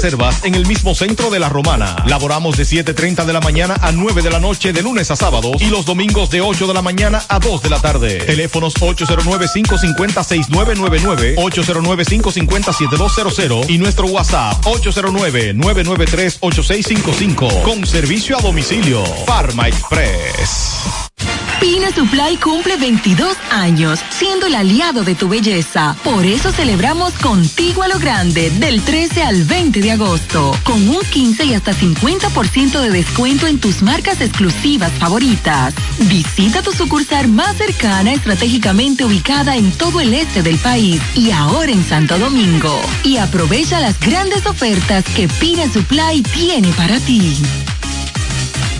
reservas en el mismo centro de la Romana. Laboramos de 7.30 de la mañana a 9 de la noche de lunes a sábados y los domingos de 8 de la mañana a 2 de la tarde. Teléfonos 809-550-6999, 809-550-7200 y nuestro WhatsApp 809-993-8655 con servicio a domicilio. Pharma Express. Pina Supply cumple 22 años, siendo el aliado de tu belleza. Por eso celebramos contigo a lo grande, del 13 al 20 de agosto, con un 15 y hasta 50% de descuento en tus marcas exclusivas favoritas. Visita tu sucursal más cercana, estratégicamente ubicada en todo el este del país y ahora en Santo Domingo. Y aprovecha las grandes ofertas que Pina Supply tiene para ti.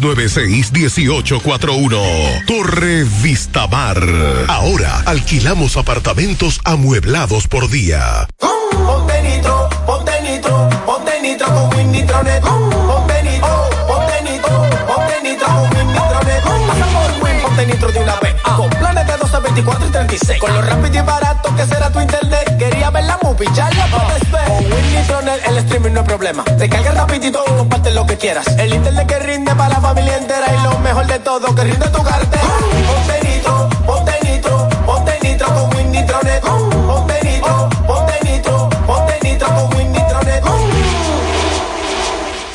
1841 Torre Vistamar. Ahora alquilamos apartamentos amueblados por día. Ponte nitro de una vez. Con planes de 12, 24 y 36. Con lo rápido y barato que será tu internet. Quería ver la movie, ya la puedes ver. Con Win Nitronet el streaming no es problema. Te carga rapidito y comparte lo que quieras. El internet que rinde para la familia entera y lo mejor de todo que rinde tu cartera. Ponte nitro, ponte nitro, ponte nitro con Win Nitronet.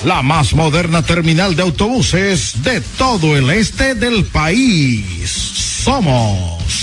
La más moderna terminal de autobuses de todo el este del país. Somos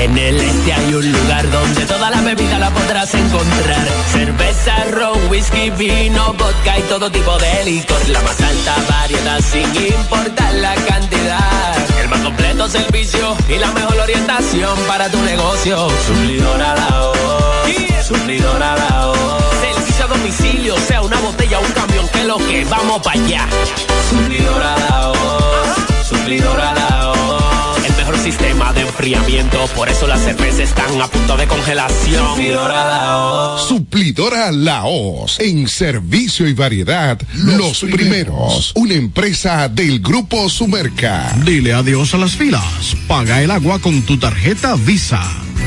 En el este hay un lugar donde toda la bebida la podrás encontrar. Cerveza, ron, whisky, vino, vodka y todo tipo de licor. La más alta variedad sin importar la cantidad. El más completo servicio y la mejor orientación para tu negocio. Suplidora la voz. Suplidora la voz. Servicio a domicilio, sea una botella o un camión, que lo que vamos para allá. Suplidora la voz. Suplidora la sistema de enfriamiento, por eso las cervezas están a punto de congelación. Suplidora Laos. Suplidora Laos. En servicio y variedad, los, primeros. Una empresa del Grupo Sumerca. Dile adiós a las filas. Paga el agua con tu tarjeta Visa.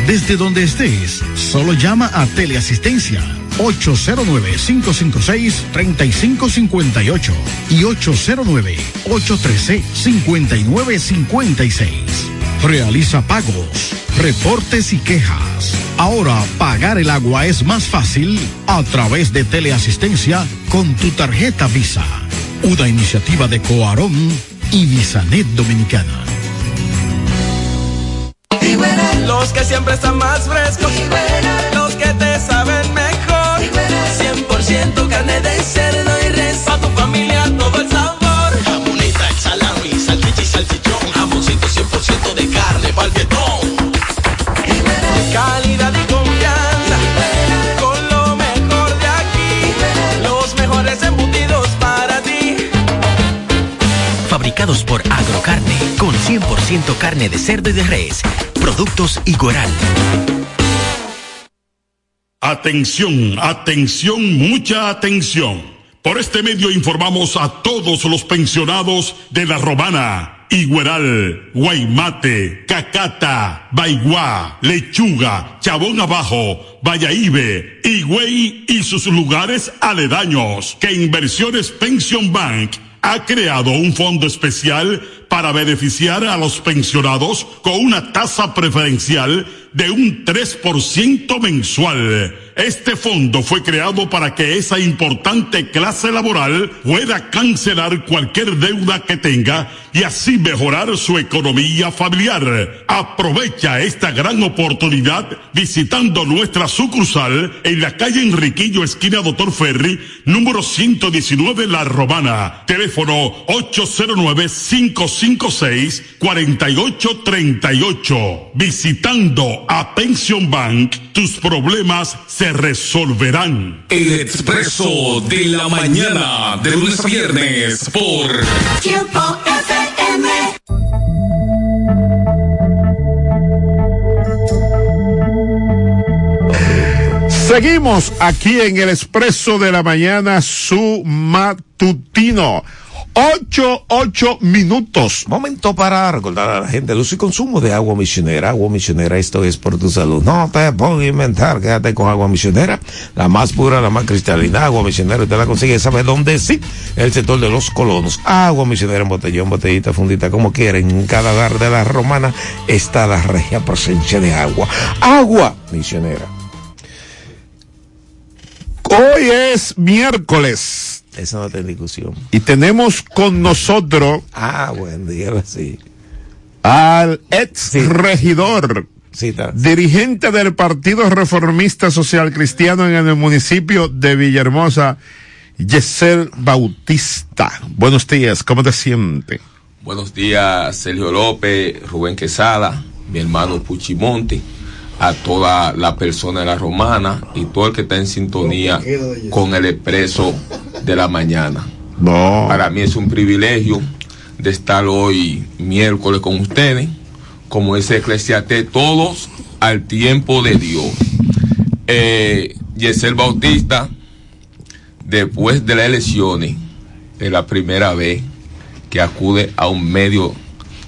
Desde donde estés, solo llama a Teleasistencia 809-556-3558 y 809-813-5956. Realiza pagos, reportes y quejas. Ahora pagar el agua es más fácil a través de teleasistencia con tu tarjeta Visa. Una iniciativa de Coarón y Visanet Dominicana. Los que siempre están más frescos. Calidad y confianza. Con lo mejor de aquí. Los mejores embutidos para ti. Fabricados por Agrocarne, con 100% carne de cerdo y de res. Productos Igueral. Atención, atención, mucha atención. Por este medio informamos a todos los pensionados de La Romana, Igueral, Guaymate, Cacata, Baigua, Lechuga, Chabón Abajo, Vallaíbe, Higüey y sus lugares aledaños que Inversiones Pension Bank ha creado un fondo especial para beneficiar a los pensionados con una tasa preferencial de un 3% mensual. Este fondo fue creado para que esa importante clase laboral pueda cancelar cualquier deuda que tenga y así mejorar su economía familiar. Aprovecha esta gran oportunidad visitando nuestra sucursal en la calle Enriquillo, esquina Doctor Ferry, número 119 La Romana. Teléfono 809-556-4838. Visitando a Pension Bank, tus problemas se resolverán. El expreso de la mañana, de lunes a viernes, por Tiempo FM. Seguimos aquí en el Expreso de la Mañana, su matutino. Ocho, ocho minutos. Momento para recordar a la gente el uso y consumo de agua misionera. Agua misionera, esto es por tu salud. No te pongas a inventar, quédate con agua misionera. La más pura, la más cristalina. Agua misionera, usted la consigue, ¿sabe dónde? Sí, el sector de los colonos. Agua misionera en botellón, botellita, fundita, como quieren. En cada hogar de la romana está la regia presencia de agua. Agua misionera. Hoy es miércoles. Esa no tiene discusión. Y tenemos con nosotros. Ah, buen día, sí. Al ex regidor. dirigente del Partido Reformista Social Cristiano en el municipio de Villahermosa, Yesel Bautista. Buenos días, ¿cómo te sientes? Buenos días, Sergio López, Rubén Quesada, mi hermano Puchimonte a toda la persona de la romana y todo el que está en sintonía con el expreso de la mañana. Para mí es un privilegio de estar hoy miércoles con ustedes, como ese eclesiastés, todos al tiempo de Dios. Eh, Yesel Bautista, después de las elecciones, es la primera vez que acude a un medio.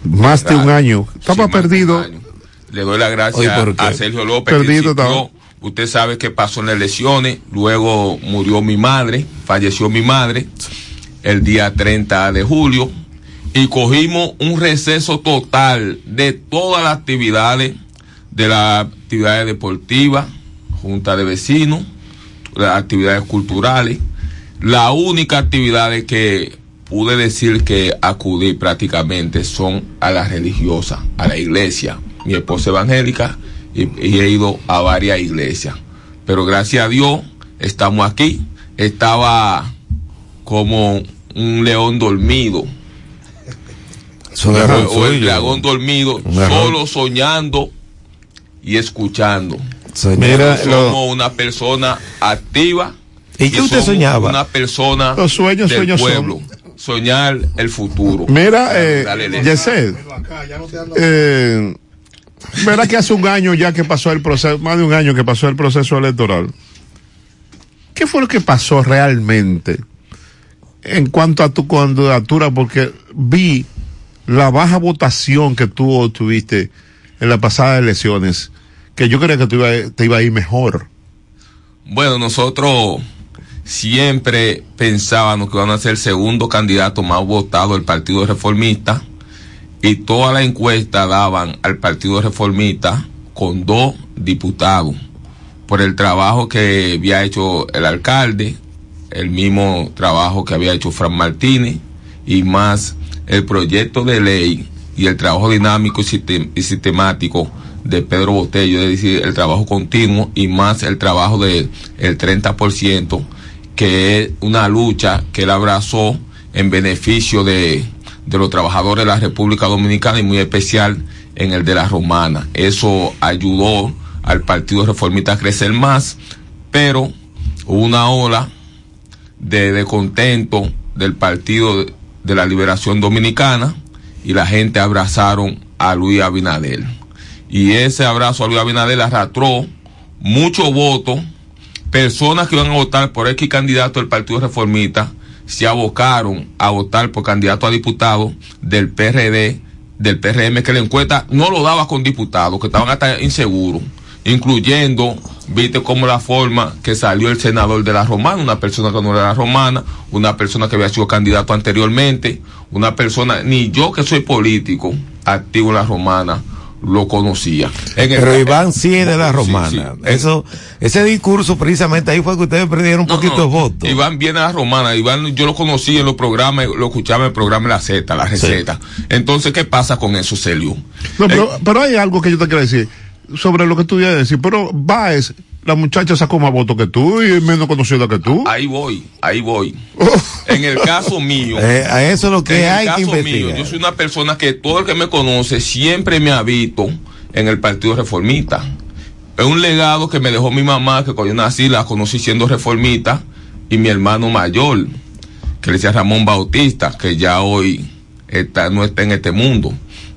Más de un año. Estaba perdido. Le doy las gracias a Sergio López. Perdido que Usted sabe que pasó en las elecciones, luego murió mi madre, falleció mi madre el día 30 de julio y cogimos un receso total de todas las actividades, de las actividades deportivas, junta de vecinos, las actividades culturales. La única actividad que pude decir que acudí prácticamente son a las religiosas, a la iglesia. Mi esposa evangélica y, y, he ido a varias iglesias. Pero gracias a Dios estamos aquí. Estaba como un león dormido. o, o, el dragón dormido, solo soñando y escuchando. Mira, somos lo... una persona activa. ¿Y qué usted soñaba? Una persona Los sueños, del sueños pueblo. Soñar el futuro. Mira, eh, Yesel, eh, ¿verdad que hace un año ya que pasó el proceso, más de un año que pasó el proceso electoral? ¿Qué fue lo que pasó realmente en cuanto a tu candidatura? Porque vi la baja votación que tú tuviste en las pasadas elecciones, que yo creía que iba, te iba a ir mejor. Bueno, nosotros siempre pensábamos que iban a ser el segundo candidato más votado del Partido Reformista y todas las encuestas daban al Partido Reformista con dos diputados por el trabajo que había hecho el alcalde, el mismo trabajo que había hecho Fran Martínez y más el proyecto de ley y el trabajo dinámico y sistemático de Pedro Botello, es decir, el trabajo continuo y más el trabajo del el 30%, que es una lucha que él abrazó en beneficio de, de los trabajadores de la República Dominicana y muy especial en el de la Romana. Eso ayudó al Partido Reformista a crecer más, pero hubo una ola de descontento del Partido de la Liberación Dominicana y la gente abrazaron a Luis Abinader. Y ese abrazo a Luis Abinader arrastró muchos votos, personas que iban a votar por X candidato del Partido Reformista se abocaron a votar por candidato a diputado del PRD, del PRM, que la encuesta no lo daba con diputados, que estaban hasta inseguros, incluyendo, viste cómo la forma que salió el senador de la Romana, una persona que no era la Romana, una persona que había sido candidato anteriormente, una persona, ni yo que soy político, activo en la Romana, lo conocía. En el- Pero Iván sí es de la romana. sí. Eso, ese discurso precisamente ahí fue que ustedes perdieron un poquito de voto. Iván viene a la romana. Iván, yo lo conocí en los programas, lo escuchaba en el programa La Z, la receta. Entonces, ¿qué pasa con eso, Celio? No, pero, pero hay algo que yo te quiero decir sobre lo que tú ibas a decir. Pero Baez, la muchacha sacó más votos que tú y es menos conocida que tú. Ahí voy, ahí voy. En el caso mío. Eh, a eso es lo que en hay el que caso mío, yo soy una persona que todo el que me conoce siempre me ha visto en el Partido Reformista. Es un legado que me dejó mi mamá, que cuando yo nací la conocí siendo reformista, y mi hermano mayor, que le decía Ramón Bautista, que ya hoy está, no está en este mundo.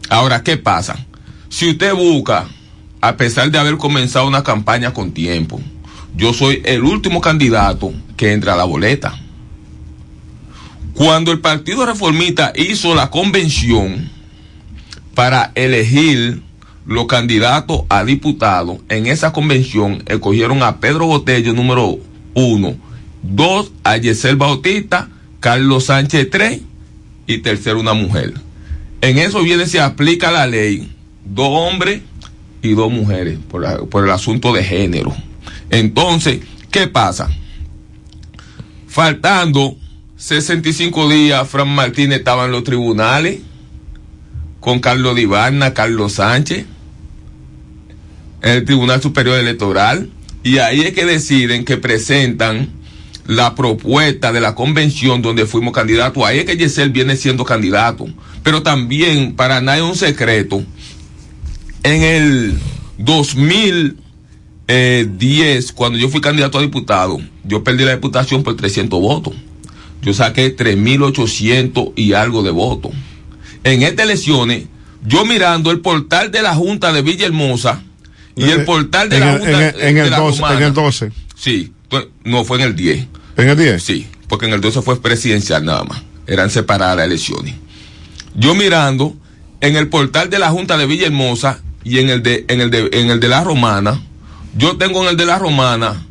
Ahora, ¿qué pasa? Si usted busca, a pesar de haber comenzado una campaña con tiempo, yo soy el último candidato que entra a la boleta. Cuando el Partido Reformista hizo la convención para elegir los candidatos a diputados, en esa convención escogieron a Pedro Botello número uno, dos a Yesel Bautista, Carlos Sánchez tres y tercero una mujer. En eso viene, se aplica la ley, dos hombres y dos mujeres, por, el asunto de género. Entonces, ¿qué pasa? Faltando 65 días, Fran Martínez estaba en los tribunales con Carlos Divarna, Carlos Sánchez, en el Tribunal Superior Electoral, y ahí es que deciden que presentan la propuesta de la convención donde fuimos candidatos. Ahí es que Yesel viene siendo candidato. Pero también, para nadie es un secreto, en el 2010, cuando yo fui candidato a diputado, yo perdí la diputación por 300 votos. Yo saqué 3.800 y algo de votos. En estas elecciones, yo mirando el portal de la Junta de Villahermosa y el portal de en la el, Junta en el- de- en de el la 12, en el 12. Sí, tu- no fue en el 10. ¿En el 10? Sí, porque en el 12 fue presidencial nada más. Eran separadas las elecciones. Yo mirando en el portal de la Junta de Villahermosa y en el de, en el de, en el de la Romana, yo tengo en el de la Romana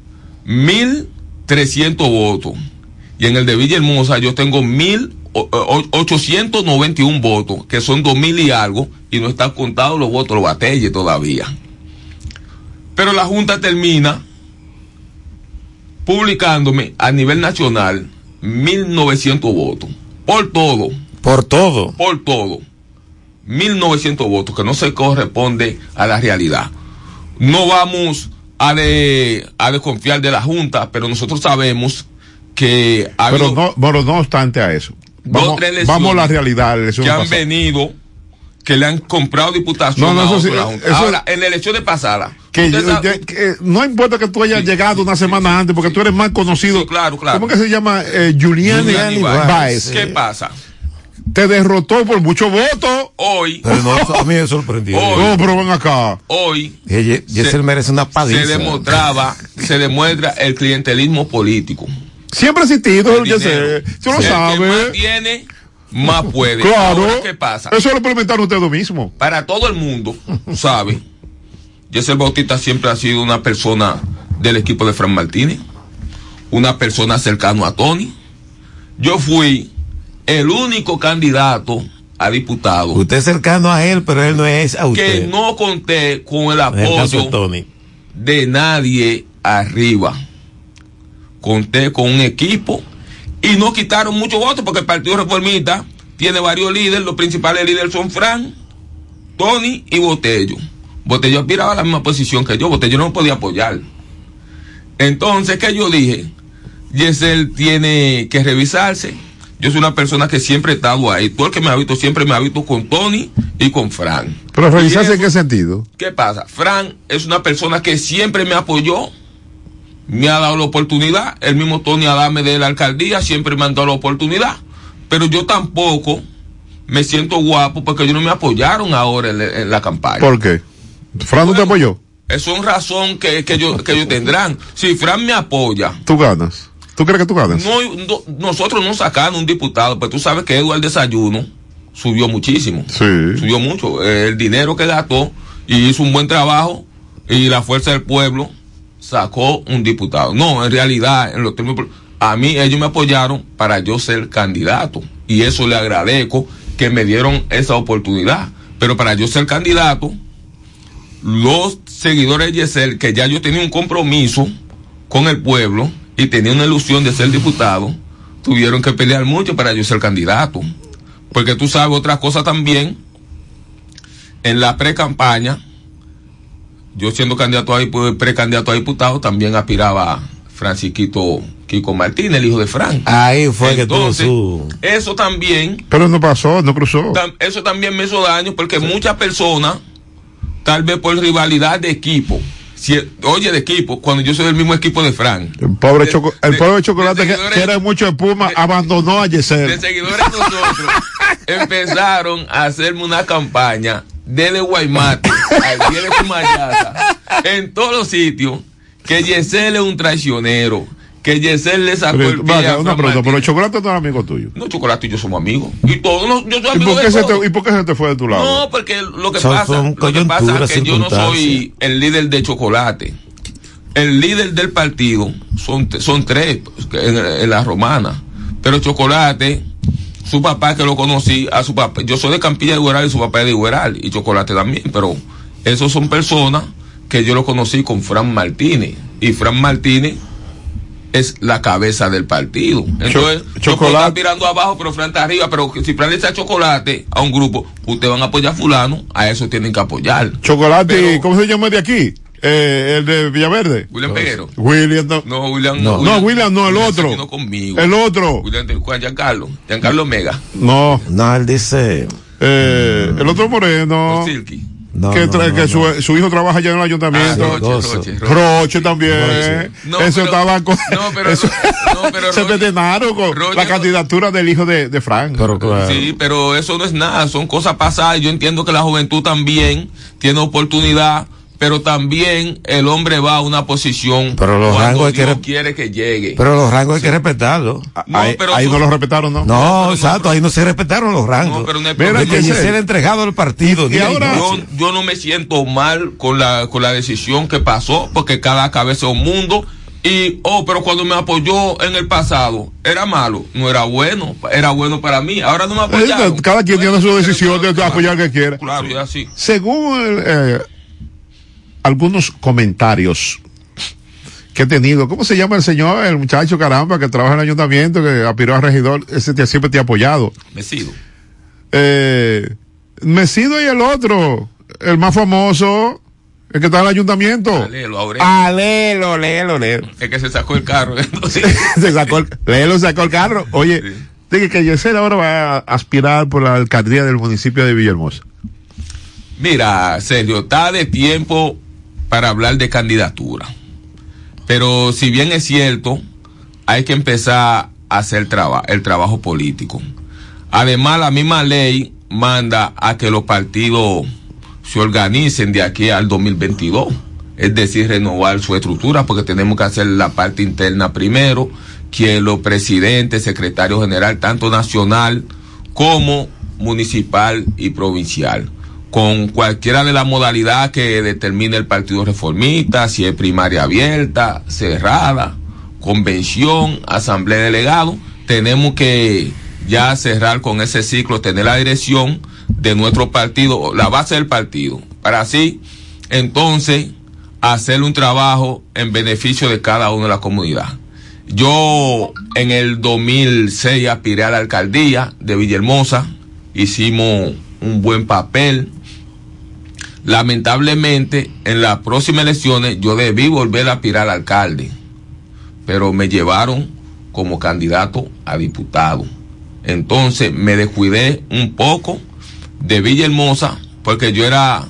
1300 votos. Y en el de Villahermosa yo tengo 1891 votos, que son 2000 y algo, y no están contados los votos, los batelles todavía. Pero la Junta termina publicándome a nivel nacional 1900 votos. Por todo. Por todo. Por todo. 1900 votos, que no se corresponde a la realidad. No vamos a, de, a desconfiar de la Junta, pero nosotros sabemos que ha Pero no, pero no obstante a eso. Vamos, elecciones vamos a la realidad. la que han pasada. venido, que le han comprado diputación No, no, a eso sí, la Junta. eso- Ahora, en la elección pasada, Que, yo- sabe- yo- que no importa que tú hayas llegado una semana antes, porque tú eres más conocido. claro, claro. ¿Cómo que se llama? Eh, Baez. Baez. ¿Qué pasa? Te derrotó por muchos votos. Hoy, Pero no, a mí me sorprendió. No, pero ven acá. hoy Yesel merece una paliza. se demostraba, se demuestra el clientelismo político. Siempre ha existido, sé. Tú lo que más sabes. tiene, más puede. Claro. Ahora, ¿qué pasa? Eso lo implementaron ustedes mismos. Para todo el mundo, sabe, Yesel Bautista siempre ha sido una persona del equipo de Fran Martínez, una persona cercano a Tony. Yo fui el único candidato a diputado. Usted es cercano a él, pero él no es a que usted. no conté con el apoyo Tony. de nadie arriba. Conté con un equipo y no quitaron muchos votos porque el Partido Reformista tiene varios líderes. Los principales líderes son Fran, Tony y Botello. Botello aspiraba a la misma posición que yo. Botello no podía apoyar. Entonces, ¿qué yo dije? Yesel tiene que revisarse. Yo soy una persona que siempre he estado ahí. Todo el que me ha visto siempre me ha visto con Tony y con Fran. Pero revisarse en qué sentido. ¿Qué pasa? Fran es una persona que siempre me apoyó, me ha dado la oportunidad. El mismo Tony Adame de la alcaldía siempre me ha dado la oportunidad. Pero yo tampoco me siento guapo porque ellos no me apoyaron ahora en, la- en la campaña. ¿Por qué? ¿Fran no te apoyó? Es razón que, que, ellos, que ellos tendrán. Si Fran me apoya, Tú ganas. ¿Tú crees que tú ganas? no, no- nosotros no sacamos un diputado, pero tú sabes que Eduardo Desayuno subió muchísimo. Subió mucho. El dinero que gastó y hizo un buen trabajo y la fuerza del pueblo sacó un diputado. No, en realidad, en los términos, a mí ellos me apoyaron para yo ser candidato y eso le agradezco que me dieron esa oportunidad. Pero para yo ser candidato, los seguidores de Yesel, que ya yo tenía un compromiso con el pueblo y tenía una ilusión de ser diputado, tuvieron que pelear mucho para yo ser candidato. Porque tú sabes otra cosa también, en la pre-campaña, yo siendo candidato a precandidato a diputado, también aspiraba a Francisquito Kiko Martínez, el hijo de Frank. Ahí fue que tuvo su. Eso también Pero no pasó, no cruzó. Tam- eso también me hizo daño porque muchas personas, tal vez por rivalidad de equipo, si, oye, de equipo, cuando yo soy del mismo equipo de Frank, El pobre, choco- el pobre chocolate que quiere mucho espuma abandonó a de Yesel. seguidores de nosotros, empezaron a hacerme una campaña desde Guaymate al de Pumayaza, en todos los sitios, que Yesel es un traicionero, que Yesel le sacó Pero, el pie vaya, a una pregunta, pero el chocolate no es amigo tuyo. No, Chocolate y yo somos amigos. Y todos, los- yo soy ¿Y amigo por, de qué se te, ¿Y por qué se te fue de tu lado? No, porque lo que pasa, lo que pasa es que yo no soy el líder de chocolate. El líder del partido son, son tres pues, en, en la romana. Pero chocolate, su papá que lo conocí, a su papá, yo soy de Campilla de Igueral y su papá es de Igueral y chocolate también, pero esos son personas que yo lo conocí con Fran Martínez. Y Fran Martínez es la cabeza del partido. Entonces, yo chocolate. estar mirando abajo, pero Fran está arriba. Pero si Fran le echa chocolate a un grupo, ustedes van a apoyar a fulano, a eso tienen que apoyar. Chocolate, ¿cómo se llama de aquí? Eh, el de Villaverde. William Peguero. William no. No, William No, no, William no, el otro. vino conmigo. El otro. William Giancarlo. Giancarlo Mega. No. No, él dice. Eh, el otro moreno. Silky. No, que no, tra- no, que no. Su, su hijo trabaja ya en el ayuntamiento. Ah, Roche, Roche, Roche. Roche también. Roche. No, eso pero- estaba con. no, pero- eso- no, pero se vetenaron con Roche la candidatura del hijo de, de Frank. Sí, pero eso no es nada, son cosas pasadas. Yo entiendo que la juventud también tiene oportunidad, pero también el hombre va a una posición Pero los cuando rangos hay que quiere que llegue. Pero los rangos hay que respetarlos. ahí pero ahí tú- no lo respetaron, ¿no? No, exacto, ahí no se respetaron los rangos. No, pero no hay Mira, que ha entregado el partido. yo, noche. yo no me siento mal con la, con la decisión que pasó, porque cada cabeza es un mundo. Y, oh, pero cuando me apoyó en el pasado, era malo, no era bueno, era bueno para mí. Ahora no me apoyaron. Cada quien tiene su decisión de apoyar que quiera. Claro, y así. Según el, eh, algunos comentarios que he tenido, ¿cómo se llama el señor, el muchacho caramba que trabaja en el ayuntamiento, que aspiró a regidor, ese te- siempre te ha apoyado? Mesido. Eh, Mesido y el otro, el más famoso, el que está en el ayuntamiento. Alelo, Aurelio. Alelo, léelo, léelo. Es que se sacó el carro. se sacó el, léelo, sacó el carro. Oye, dije que Yesel ahora va a aspirar por la alcaldía del municipio de Villahermosa. Mira, Sergio, está de tiempo para hablar de candidatura. Pero si bien es cierto, hay que empezar a hacer el trabajo político. Además, la misma ley manda a que los partidos se organicen de aquí al 2022. Es decir, renovar su estructura, porque tenemos que hacer la parte interna primero, que los presidentes, secretarios general, tanto nacional como municipal y provincial, con cualquiera de las modalidades que determine el Partido Reformista, si es primaria abierta, cerrada, convención, asamblea de delegados, tenemos que ya cerrar con ese ciclo, tener la dirección de nuestro partido, la base del partido, para así entonces hacer un trabajo en beneficio de cada uno de la comunidad. Yo en el 2006 aspiré a la alcaldía de Villahermosa, hicimos un buen papel. Lamentablemente, en las próximas elecciones yo debí volver a aspirar al alcalde, pero me llevaron como candidato a diputado. Entonces me descuidé un poco de Villahermosa, porque yo era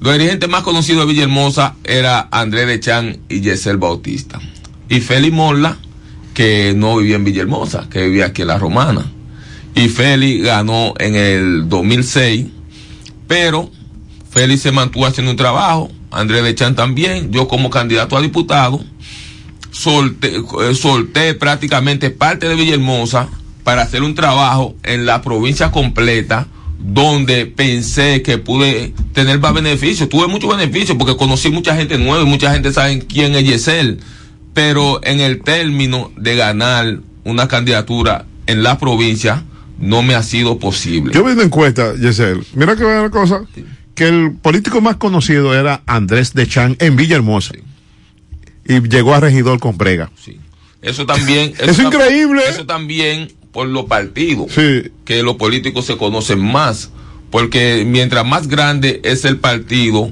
los dirigentes más conocidos de Villahermosa era Andrés Lechan y Yesel Bautista. Y Félix Morla, que no vivía en Villahermosa, que vivía aquí en La Romana. Y Félix ganó en el 2006, pero Félix se mantuvo haciendo un trabajo, Andrés Lechan también, yo como candidato a diputado, solté, eh, solté prácticamente parte de Villahermosa para hacer un trabajo en la provincia completa donde pensé que pude tener más beneficios. Tuve muchos beneficios porque conocí mucha gente nueva y mucha gente sabe quién es Yesel. Pero en el término de ganar una candidatura en la provincia, no me ha sido posible. Yo vi una encuesta, Yesel. Mira que una cosa, que el político más conocido era Andrés de Chan en Villahermosa. Y llegó a regidor con Brega. Eso también. Es tam- increíble. Eso también por los partidos. Sí. Que los políticos se conocen más. Porque mientras más grande es el partido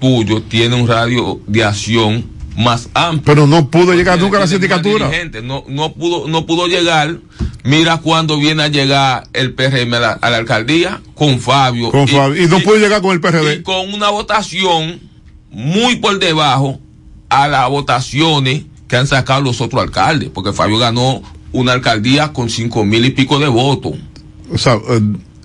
tuyo, tiene un radio de acción más amplio. Pero no pudo llegar nunca a la sindicatura. No, no pudo, no pudo llegar. Mira cuando viene a llegar el PRM a la, a la alcaldía con Fabio. Con Fabio. Y no pudo llegar con el PRD. y con una votación muy por debajo a las votaciones que han sacado los otros alcaldes, porque Fabio ganó una alcaldía con cinco mil y pico de votos. O sea, eh,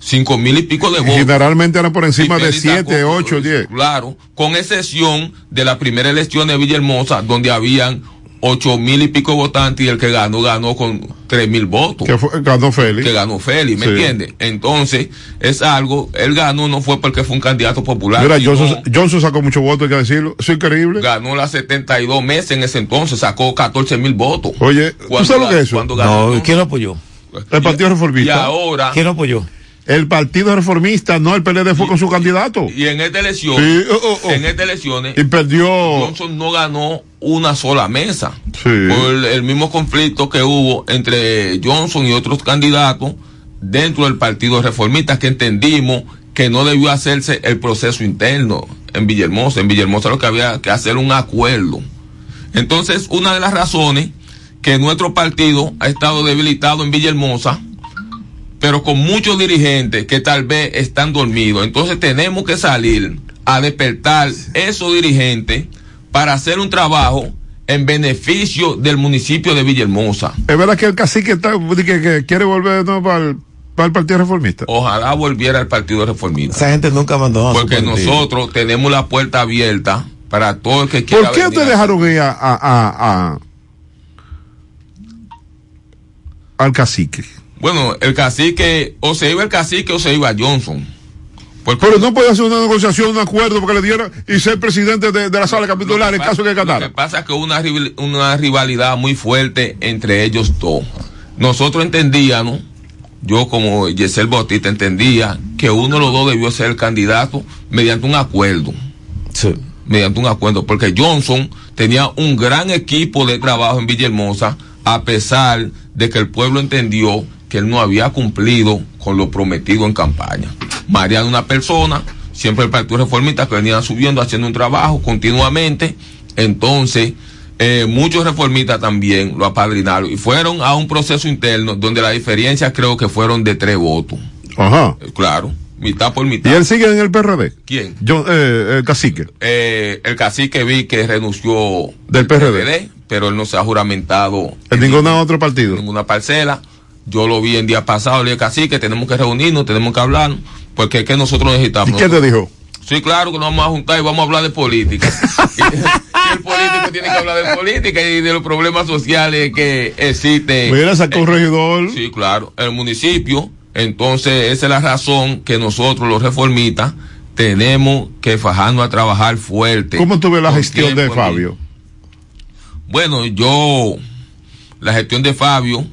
Cinco mil y pico de votos. generalmente eran por encima de Félix 7, sacó- 8, 10. Claro, con excepción de la primera elección de Villahermosa, donde habían ocho mil y pico votantes y el que ganó, ganó con tres mil votos. Que fue- ganó Félix. Que ganó Félix, ¿me Sí. entiendes? Entonces, es algo, él ganó no fue porque fue un candidato popular. Mira, Johnson, Johnson sacó muchos votos, hay que decirlo. Eso es increíble. ganó las 72 meses en ese entonces, sacó 14 mil votos. Oye, ¿tú sabes lo que es eso? cuando ganó. No, ¿quién lo apoyó? El Partido Reformista. Y ahora, ¿Quién lo apoyó? El Partido Reformista, no el PLD fue con su candidato. y en esta elección, Sí, oh, oh, oh. en estas elecciones, Y perdió. Johnson no ganó una sola mesa. Sí. Por el, el mismo conflicto que hubo entre Johnson y otros candidatos dentro del Partido Reformista que entendimos que no debió hacerse el proceso interno en Villahermosa. En Villahermosa lo que había que hacer un acuerdo. Entonces, una de las razones que nuestro partido ha estado debilitado en Villahermosa, pero con muchos dirigentes que tal vez están dormidos. Entonces tenemos que salir a despertar esos dirigentes para hacer un trabajo en beneficio del municipio de Villahermosa. Es verdad que el cacique está, que, que quiere volver ¿no? para, el, para el Partido Reformista. Ojalá volviera al Partido Reformista. Esa gente nunca abandonó Porque nosotros tenemos la puerta abierta para todo el que quiera ¿Por qué venir ustedes a- dejaron ir a, a- a- a- al cacique? Bueno, el cacique, o se iba el cacique o se iba Johnson. Pero no puede hacer una negociación, un acuerdo porque le diera y ser presidente de, de la sala capitular en caso que Lo que pasa es que hubo una, una rivalidad muy fuerte entre ellos dos. Nosotros entendíamos, yo como Yesel Bautista entendía, que uno de los dos debió ser el candidato mediante un acuerdo. Mediante un acuerdo, porque Johnson tenía un gran equipo de trabajo en Villahermosa, a pesar de que el pueblo entendió que él no había cumplido con lo prometido en campaña. Mariano, una persona, siempre el Partido Reformista que venía subiendo, haciendo un trabajo continuamente. Entonces, eh, muchos reformistas también lo apadrinaron y fueron a un proceso interno donde la diferencia creo que fueron de tres votos. Ajá. Eh, Claro, mitad por ¿Y mitad. él sigue en el PRD? ¿Quién? Yo, eh, el cacique. Eh, el cacique vi que renunció Del PRD. pero él no se ha juramentado En ningún otro partido. ninguna parcela. Yo lo vi el día pasado, le dije, cacique, tenemos que reunirnos, tenemos que hablar, porque es que nosotros necesitamos. ¿Y qué te dijo? Sí, claro que nos vamos a juntar y vamos a hablar de política. y, el político tiene que hablar de política y de los problemas sociales que existen. Mira, sacó un regidor. Sí, claro, el municipio. Entonces, esa es la razón que nosotros, los reformistas, tenemos que fajarnos a trabajar fuerte. ¿Cómo tuve la gestión de Fabio? Bueno, yo, la gestión de Fabio,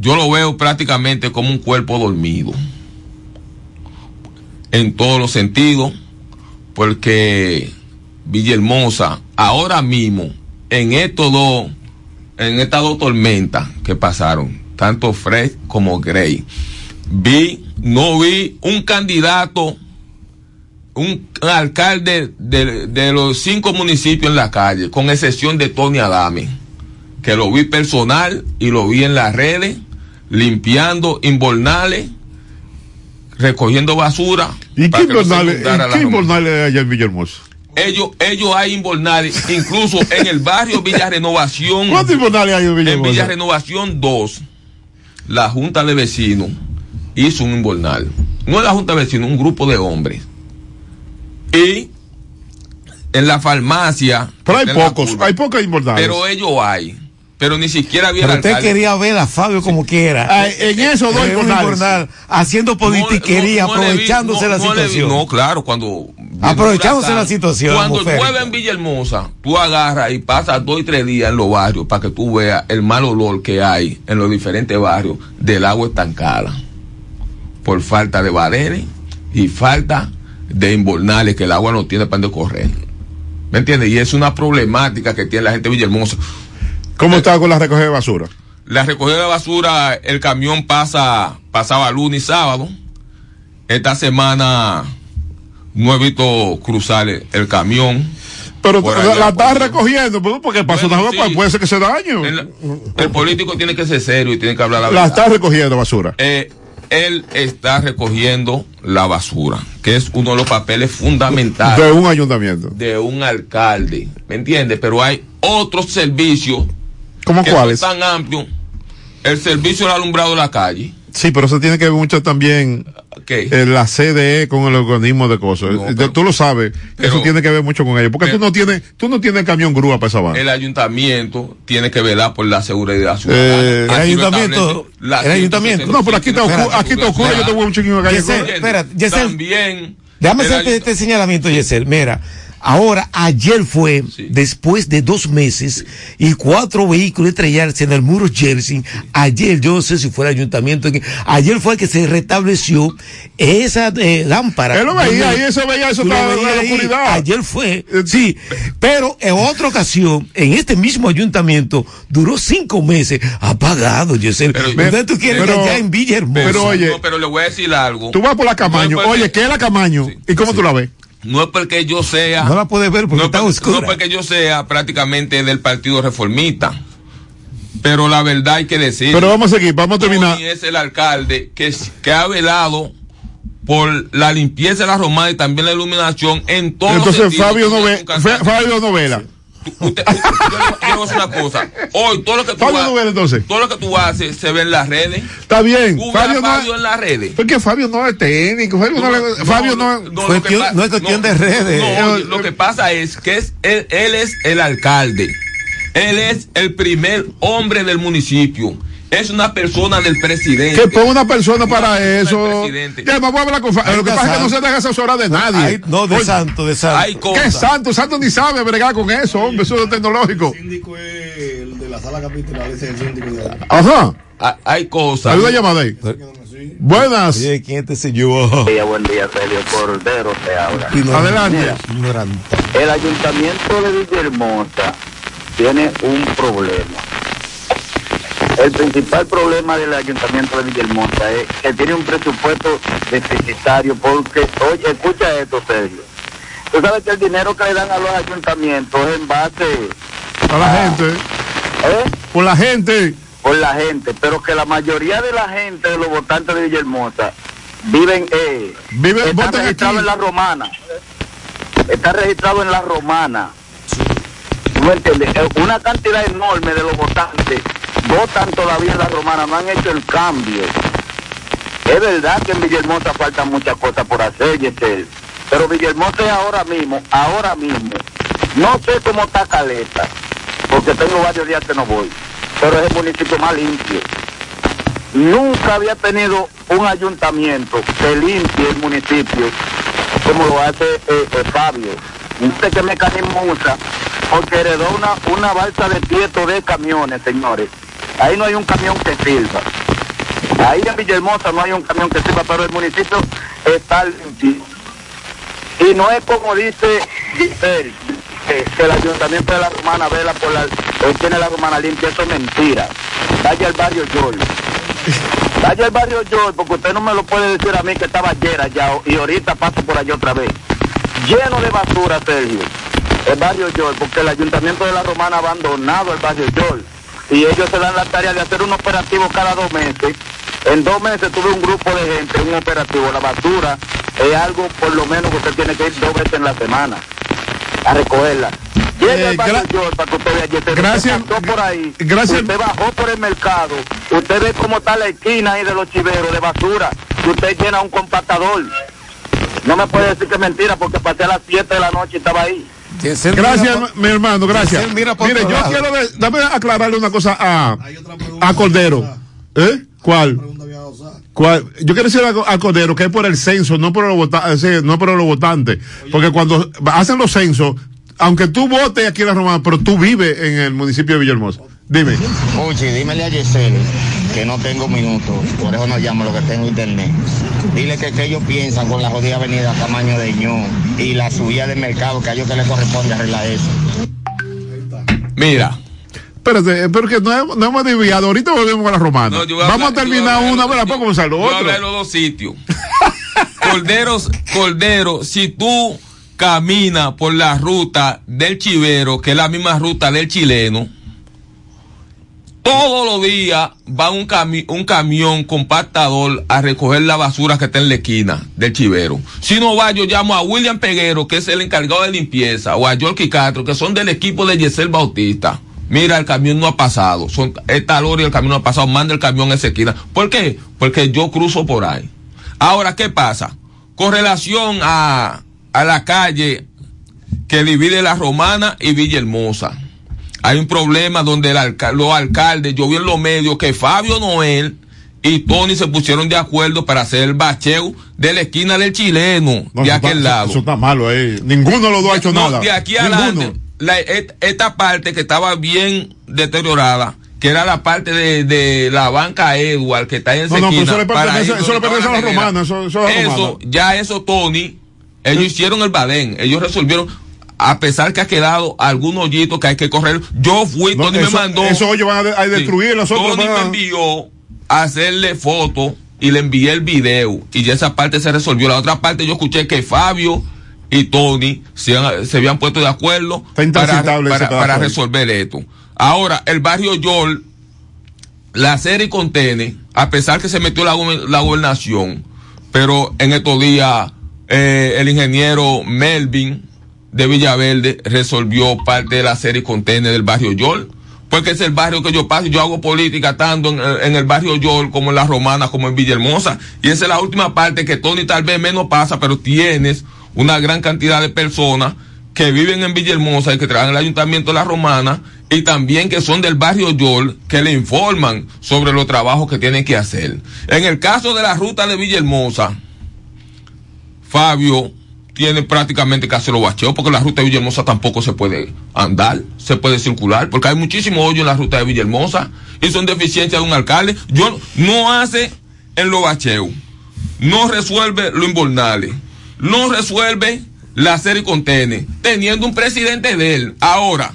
yo lo veo prácticamente como un cuerpo dormido. En todos los sentidos, porque Villahermosa, ahora mismo, en estos dos, en estas dos tormentas que pasaron, tanto Fred como Gray, vi, no vi un candidato, un alcalde de, de los cinco municipios en la calle, con excepción de Tony Adame, que lo vi personal y lo vi en las redes, limpiando inbornales, recogiendo basura. ¿Y qué no inbornales qué inbornales hay allá en Villahermosa? Ellos, ellos hay inbornales, incluso en el barrio Villa Renovación. ¿Cuántos inbornales hay en En Villahermosa? Villa Renovación 2, la Junta de Vecinos hizo un inbornal. No la Junta de Vecinos, un grupo de hombres. Y en la farmacia. Pero hay en pocos, hay pocos inbornales. Pero ellos hay. Pero ni siquiera había Pero usted alcalde. quería ver a Fabio como quiera. Ah, en esos dos Eh, un inbornales. inbornal, haciendo politiquería, No- no aprovechándose no- la situación. no, claro, cuando. Aprovechándose la situación, Cuando llueve en Villahermosa, tú agarras y pasas dos y tres días en los barrios para que tú veas el mal olor que hay en los diferentes barrios del agua estancada. Por falta de barenes y falta de inbornales que el agua no tiene para dónde correr. ¿Me entiendes? Y es una problemática que tiene la gente de Villahermosa. ¿Cómo está con la recogida de basura? La recogida de basura, el camión pasa, pasaba lunes y sábado. Esta semana no he visto cruzar el, el camión. Pero la, la está recogiendo, pues, porque pasó Bueno, sí. puede ser que se daño. El, el político tiene que ser serio y tiene que hablar la La verdad. está recogiendo basura. Eh, él está recogiendo la basura, que es uno de los papeles fundamentales De un ayuntamiento. de un alcalde, ¿me entiendes? Pero hay otros servicios ¿Cómo que cuáles? tan amplios. El servicio del alumbrado de la calle. Sí, pero eso tiene que ver mucho también ¿Qué? eh, la CDE con el organismo de cosas. Eh, tú lo sabes, eso tiene que ver mucho con ellos. Porque tú no tienes, tú no tienes camión grúa para esa banda. El ayuntamiento tiene que velar por la seguridad ciudadana. Eh, el ayuntamiento- la el ayuntamiento. 165. No, pero aquí te ocurre- aquí te ocurre, yo te voy a un chiquillo de calle Yesel, espérate, Yesel, También. Déjame hacerte este señalamiento, Yesel. Mira, ahora, ayer fue, después de dos meses y cuatro vehículos estrellarse en el muro Jersey, ayer, yo no sé si fue el ayuntamiento, que- ayer fue que se restableció esa eh, lámpara. Él lo veía ahí, eso veía, eso estaba en la oscuridad. Ayer fue, sí, pero en otra ocasión, en este mismo ayuntamiento, duró cinco meses apagado, Yesel. Entonces tú quieres pero- que allá en Villahermosa. pero oye, No, pero le voy a decir algo. Tú vas por la Camaño. No Oye, ¿qué es la Camaño? ¿Y cómo tú la ves? No es porque yo sea. No la puedes ver porque no, está porque- oscura. no porque yo sea prácticamente del Partido Reformista. Pero la verdad hay que decir. Pero vamos a seguir, vamos a terminar. Tony es el alcalde que, que ha velado por la limpieza de la romana y también la iluminación en todos los Entonces. Fabio no Tú ve, eres Yo yo una cosa. Hoy todo lo que tú Fabio ha- no vela entonces. todo lo que tú haces se ve en las redes. Está bien. Fabio no, Fabio en las redes. porque Fabio no es técnico. Fabio no, Fabio es cuestión de redes. no, oye, lo que pasa es que es, él, él es el alcalde. Él es el primer hombre del municipio. Es una persona del presidente. que ponga una persona para persona eso. Ya, vamos a hablar con. Lo que pasa es que no se deja asesorar de nadie. Ay, no, de Oye, santo, de santo. Hay ¿Qué santo? Santo ni sabe bregar con eso, hombre. Eso es tecnológico. síndico es el de la sala capitular, ese es el síndico de Ajá. Hay, hay cosas. Hay una llamada ahí. Buenas. Oye, ¿quién te señor? día, buen día, Celio Cordero te habla. Adelante. El ayuntamiento de Villahermosa tiene un problema. El principal problema del ayuntamiento de Villahermosa es que tiene un presupuesto deficitario porque, oye, escucha esto, Sergio. Tú sabes que el dinero que le dan a los ayuntamientos es en base A la gente. ¿eh? Por la gente. por la gente, pero que la mayoría de la gente de los votantes de Villahermosa viven, eh, Viven- está votan registrado aquí. en la romana, está registrado en la romana. ¿Tú me entiendes? Una cantidad enorme de los votantes votan todavía en la romana, no han hecho el cambio. Es verdad que en Villahermosa faltan muchas cosas por hacer, Yesel, pero Villahermosa es ahora mismo, ahora mismo, no sé cómo está Caleta, porque tengo varios días que no voy, pero es el municipio más limpio. Nunca había tenido un ayuntamiento que limpie el municipio como lo hace eh, eh, Fabio. Sé qué mecanismo usa, porque heredó una, una balsa de tieto de camiones, señores. Ahí no hay un camión que sirva. Ahí en Villahermosa no hay un camión que sirva, pero el municipio está limpio. Y no es como dice Giselle, que, que el ayuntamiento de la Romana vela por la, él tiene la Romana limpia, eso es mentira. Vaya al barrio Yol. Vaya al barrio Yol, porque usted no me lo puede decir a mí que estaba ayer allá y ahorita paso por allá otra vez. Lleno de basura, Sergio. El barrio Yol, porque el ayuntamiento de la Romana ha abandonado el barrio Yol. Y ellos se dan la tarea de hacer un operativo cada dos meses. En dos meses tuve un grupo de gente, un operativo. La basura es algo por lo menos que usted tiene que ir dos veces en la semana a recogerla. Llega Eh, gra- Yol para que usted vea. Usted Gracias. por ahí. Gracias. Usted bajó por el mercado. Usted ve cómo está la esquina ahí de los chiveros de basura. Usted llena un compactador. No me puede decir que es mentira porque pasé a las 7 de la noche y estaba ahí. Gracias, mi hermano, gracias. mira por Mire, yo lado. quiero ver, dame aclararle una cosa a, a Cordero. ¿Eh? ¿Cuál? ¿Cuál? Yo quiero decir a, a Cordero que es por el censo, no por los votantes, no por los votantes. Porque cuando hacen los censos, aunque tú votes aquí en la Romana, pero tú vives en el municipio de Villahermosa. Dime. Oye, dímele a Yesel que no tengo minutos, por eso no llamo lo que tengo internet. Dile que, que ellos piensan con la jodida avenida Tamaño de Ñón y la subida del mercado, que a ellos que les corresponde arreglar eso. Mira. Espérate, pero que no, hemos- no hemos desviado. Ahorita volvemos a la Romana. No, yo voy a Vamos hablar- a voy terminar hablar de una. Para comenzar lo Yo voy a otro. de los dos sitios. Corderos, Cordero, si tú caminas por la ruta del chivero, que es la misma ruta del chileno, todos los días va un, cami- un camión compactador a recoger la basura que está en la esquina del chivero. Si no va, yo llamo a William Peguero, que es el encargado de limpieza, o a Yorky Castro, que son del equipo de Yesel Bautista. Mira, el camión no ha pasado. Son, esta hora y el camión no ha pasado. Manda el camión a esa esquina. ¿Por qué? Porque yo cruzo por ahí. Ahora, ¿qué pasa? Con relación a, a la calle que divide la Romana y Villahermosa. Hay un problema donde el alca- los alcaldes, yo vi en los medios que Fabio Noel y Tony se pusieron de acuerdo para hacer el bacheo de la esquina del chileno, No, de aquel está- lado. Eso está malo ahí. Ninguno de los dos ha hecho No, nada. De aquí Ninguno. adelante, la- esta parte que estaba bien deteriorada, que era la parte de, de la banca Edward, que está en esa No, no, pero esquina, eso le pertenece, ir eso le donde pertenece a reguera. romana. Eso, eso es Eso, ya eso, Tony, ellos hicieron el badén, ellos resolvieron, a pesar que ha quedado algún hoyito que hay que correr. Yo fui, No, Tony eso- me mandó. esos hoyos van a de- a destruir, los otros Tony van a- me envió a hacerle foto y le envié el video y ya esa parte se resolvió. La otra parte yo escuché que Fabio y Tony se, han- se habían puesto de acuerdo para, resolver esto. Ahora, el barrio Yol, la serie contene, a pesar que se metió la gobernación, pero en estos días eh, el ingeniero Melvin de Villaverde resolvió parte de la serie contene del barrio Yol. Porque es el barrio que yo paso, yo hago política tanto en, el barrio Yol como en la Romana como en Villahermosa. Y esa es la última parte que Tony tal vez menos pasa, pero tienes una gran cantidad de personas que viven en Villahermosa y que trabajan en el ayuntamiento de la Romana y también que son del barrio Yol que le informan sobre los trabajos que tienen que hacer. En el caso de la ruta de Villahermosa, Fabio tiene prácticamente que hacer los bacheos porque la ruta de Villahermosa tampoco se puede andar, se puede circular, porque hay muchísimos hoyos en la ruta de Villahermosa y son deficiencias de un alcalde. Yo no hace en los bacheos, no resuelve lo invernales, no resuelve la serie contene, teniendo un presidente de él. Ahora,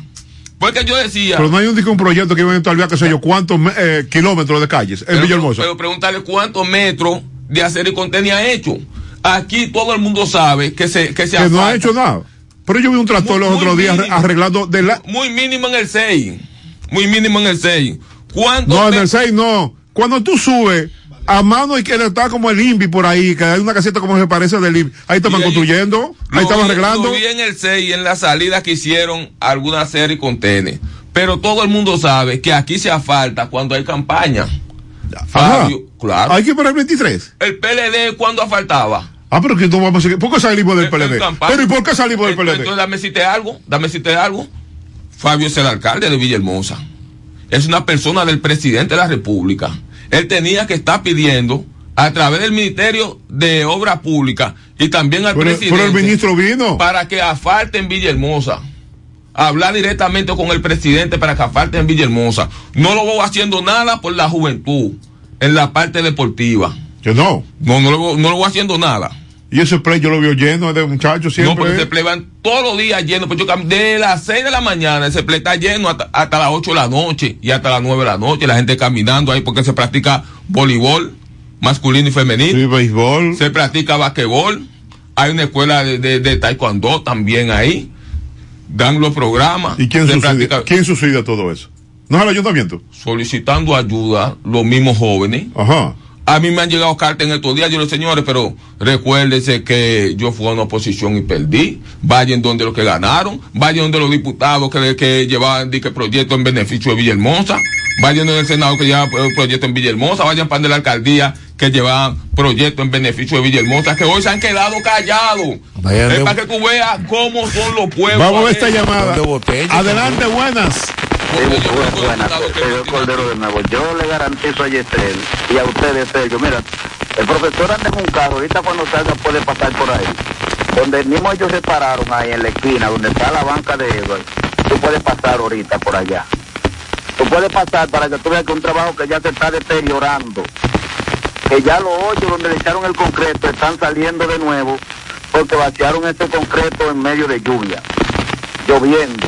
porque yo decía. Pero no hay un, un proyecto que iba a entrar qué sé yo, cuántos eh, kilómetros de calles en Villahermosa. pero pregúntale cuántos metros de hacer y contene ha hecho. Aquí todo el mundo sabe que se que se que no ha hecho nada. Pero yo vi un tractor los otros días arreglando de la. Muy mínimo en el 6. Muy mínimo en el 6. ¿Cuántos No, en el 6 no. Cuando tú subes a mano izquierda está como el INVI por ahí, que hay una caseta como se parece del INVI. Ahí estaban Y ahí- construyendo, ahí estaban arreglando. Lo vi en el 6 y en la salida que hicieron alguna serie contene. Pero todo el mundo sabe que aquí se asfalta cuando hay campaña. Fabio, claro. Hay que esperar el 23. El PLD cuando asfaltaba. Ah, pero que no vamos a seguir. ¿Por qué salimos del En PLD? Pero ¿y por qué salimos del PLD? Entonces dame cite algo, dame cite algo. Fabio es el alcalde de Villahermosa. Es una persona del presidente de la República. Él tenía que estar pidiendo a través del Ministerio de Obras Públicas y también al Pero- presidente pero el ministro vino. para que asfalten Villahermosa. Hablar directamente con el presidente para que asfalten Villahermosa. No lo voy haciendo nada por la juventud. en la parte deportiva. Yo no. No, no, lo, no lo voy haciendo nada. Y ese play yo lo veo lleno de muchachos No, siempre. pero ese play van todos los días lleno. Pues yo de las 6 de la mañana ese play está lleno hasta, hasta las 8 de la noche y hasta las 9 de la noche. La gente caminando ahí porque se practica voleibol masculino y femenino. Sí, béisbol. Se practica basquetbol. Hay una escuela de, de, de taekwondo también ahí. Dan los programas. ¿Y quién practica- quién subsidia todo eso? ¿No es el ayuntamiento? solicitando ayuda los mismos jóvenes. Ajá. A mí me han llegado cartas en estos días, yo les señores, pero recuérdense que yo fui a una oposición y perdí. Vayan donde los que ganaron, vayan donde los diputados que, que llevaban que proyectos en beneficio de Villahermosa, vayan donde el Senado que llevaba eh, proyectos en Villahermosa, vayan para de la alcaldía que llevaban proyectos en beneficio de Villahermosa, que hoy se han quedado callados. Vayan Es de- para que tú veas cómo son los pueblos. Vamos a ver esta llamada. Adelante, buenas. Buenas, soy Cordero de nuevo. Yo le garantizo a Yesel y a ustedes, Sergio, mira, el profesor anda en un carro, ahorita cuando salga puede pasar por ahí. Donde mismo ellos repararon ahí en la esquina, donde está la banca de Edward, tú puedes pasar ahorita por allá. Tú puedes pasar para que tú veas que un trabajo que ya se está deteriorando, que ya los hoyos donde le echaron el concreto están saliendo de nuevo porque vaciaron ese concreto en medio de lluvia, lloviendo.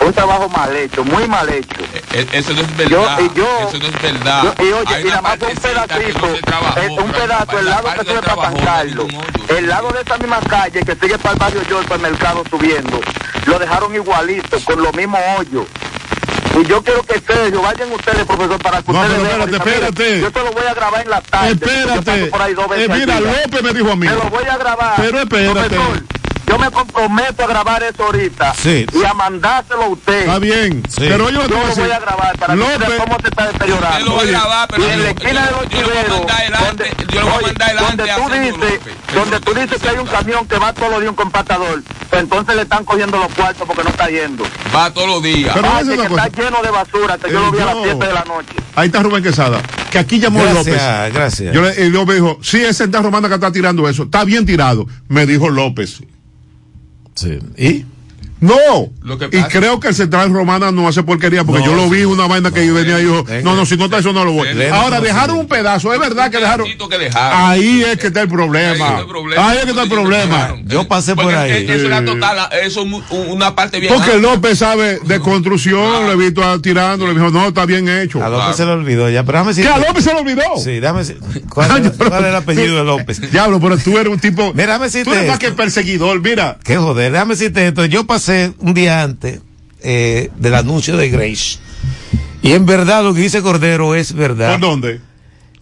Un trabajo mal hecho, muy mal hecho. Eh, Eso no es Yo- verdad. y yo- eso no es verdad. Yo- y oye, y nada más un pedacito, no se trabajó, es un pero pedazo, el la lado que sube se para San Carlos, el lado de esa misma calle que sigue para el barrio York, para el mercado subiendo, lo dejaron igualito, con los mismos hoyos. Y yo quiero que Sergio, vayan ustedes, profesor, para que No, ustedes vean. espérate, ahorita, espérate. Yo te lo voy a grabar en la tarde. Yo Espérate. paso por ahí dos veces Eh, mira. López me dijo a mí. Te lo voy a grabar. Pero espérate. Profesor, yo me comprometo a grabar eso ahorita Sí. y a mandárselo a usted. Está bien. Pero que te yo voy a lo voy a grabar para que López- vean cómo se está deteriorando. Él lo va a grabar, pero y en yo- la esquina yo- de los yo lo voy a chiveros, donde, yo lo voy a oye, mandar adelante donde a tú dices, donde tú dices que hay un camión que va todos los días un compactador, pues entonces le están cogiendo los cuartos porque no está yendo. Va todos los días. Pero esa es que está lleno de basura, que yo Eh, lo vi a las yo- 7 de la noche. Ahí está Rubén Quesada. Que aquí llamó Gracias, López. gracias. Yo le, y López dijo, sí, es Central Romana que está tirando eso. Está bien tirado. Me dijo López. Sí. ¿Y? No. Lo que Y creo que el Central Romana no hace porquería porque No, yo lo vi una vaina que yo venía y dijo, no, no, si no está eso no lo voy. Ahora no dejaron un pedazo, es verdad que dejaron. pedacito que dejaron. Ahí es que está el problema. Ahí está el problema. Ahí es que está el problema. Yo pasé por ahí. Eso era total, eso es una parte bien. Porque. López sabe de construcción, le he visto tirando, le dijo, no, está bien hecho. A López se le olvidó ya, pero déjame ¿Qué decirte. a López se lo olvidó? Sí, déjame decir- ¿Cuál, es- el apellido de López? Diablo, pero tú eres un tipo. Mira, déjame decirte tú eres más que perseguidor, mira. Qué joder, déjame decirte esto. Yo pasé un día antes eh, del anuncio de Grace. Y en verdad lo que dice Cordero es verdad. ¿Por dónde?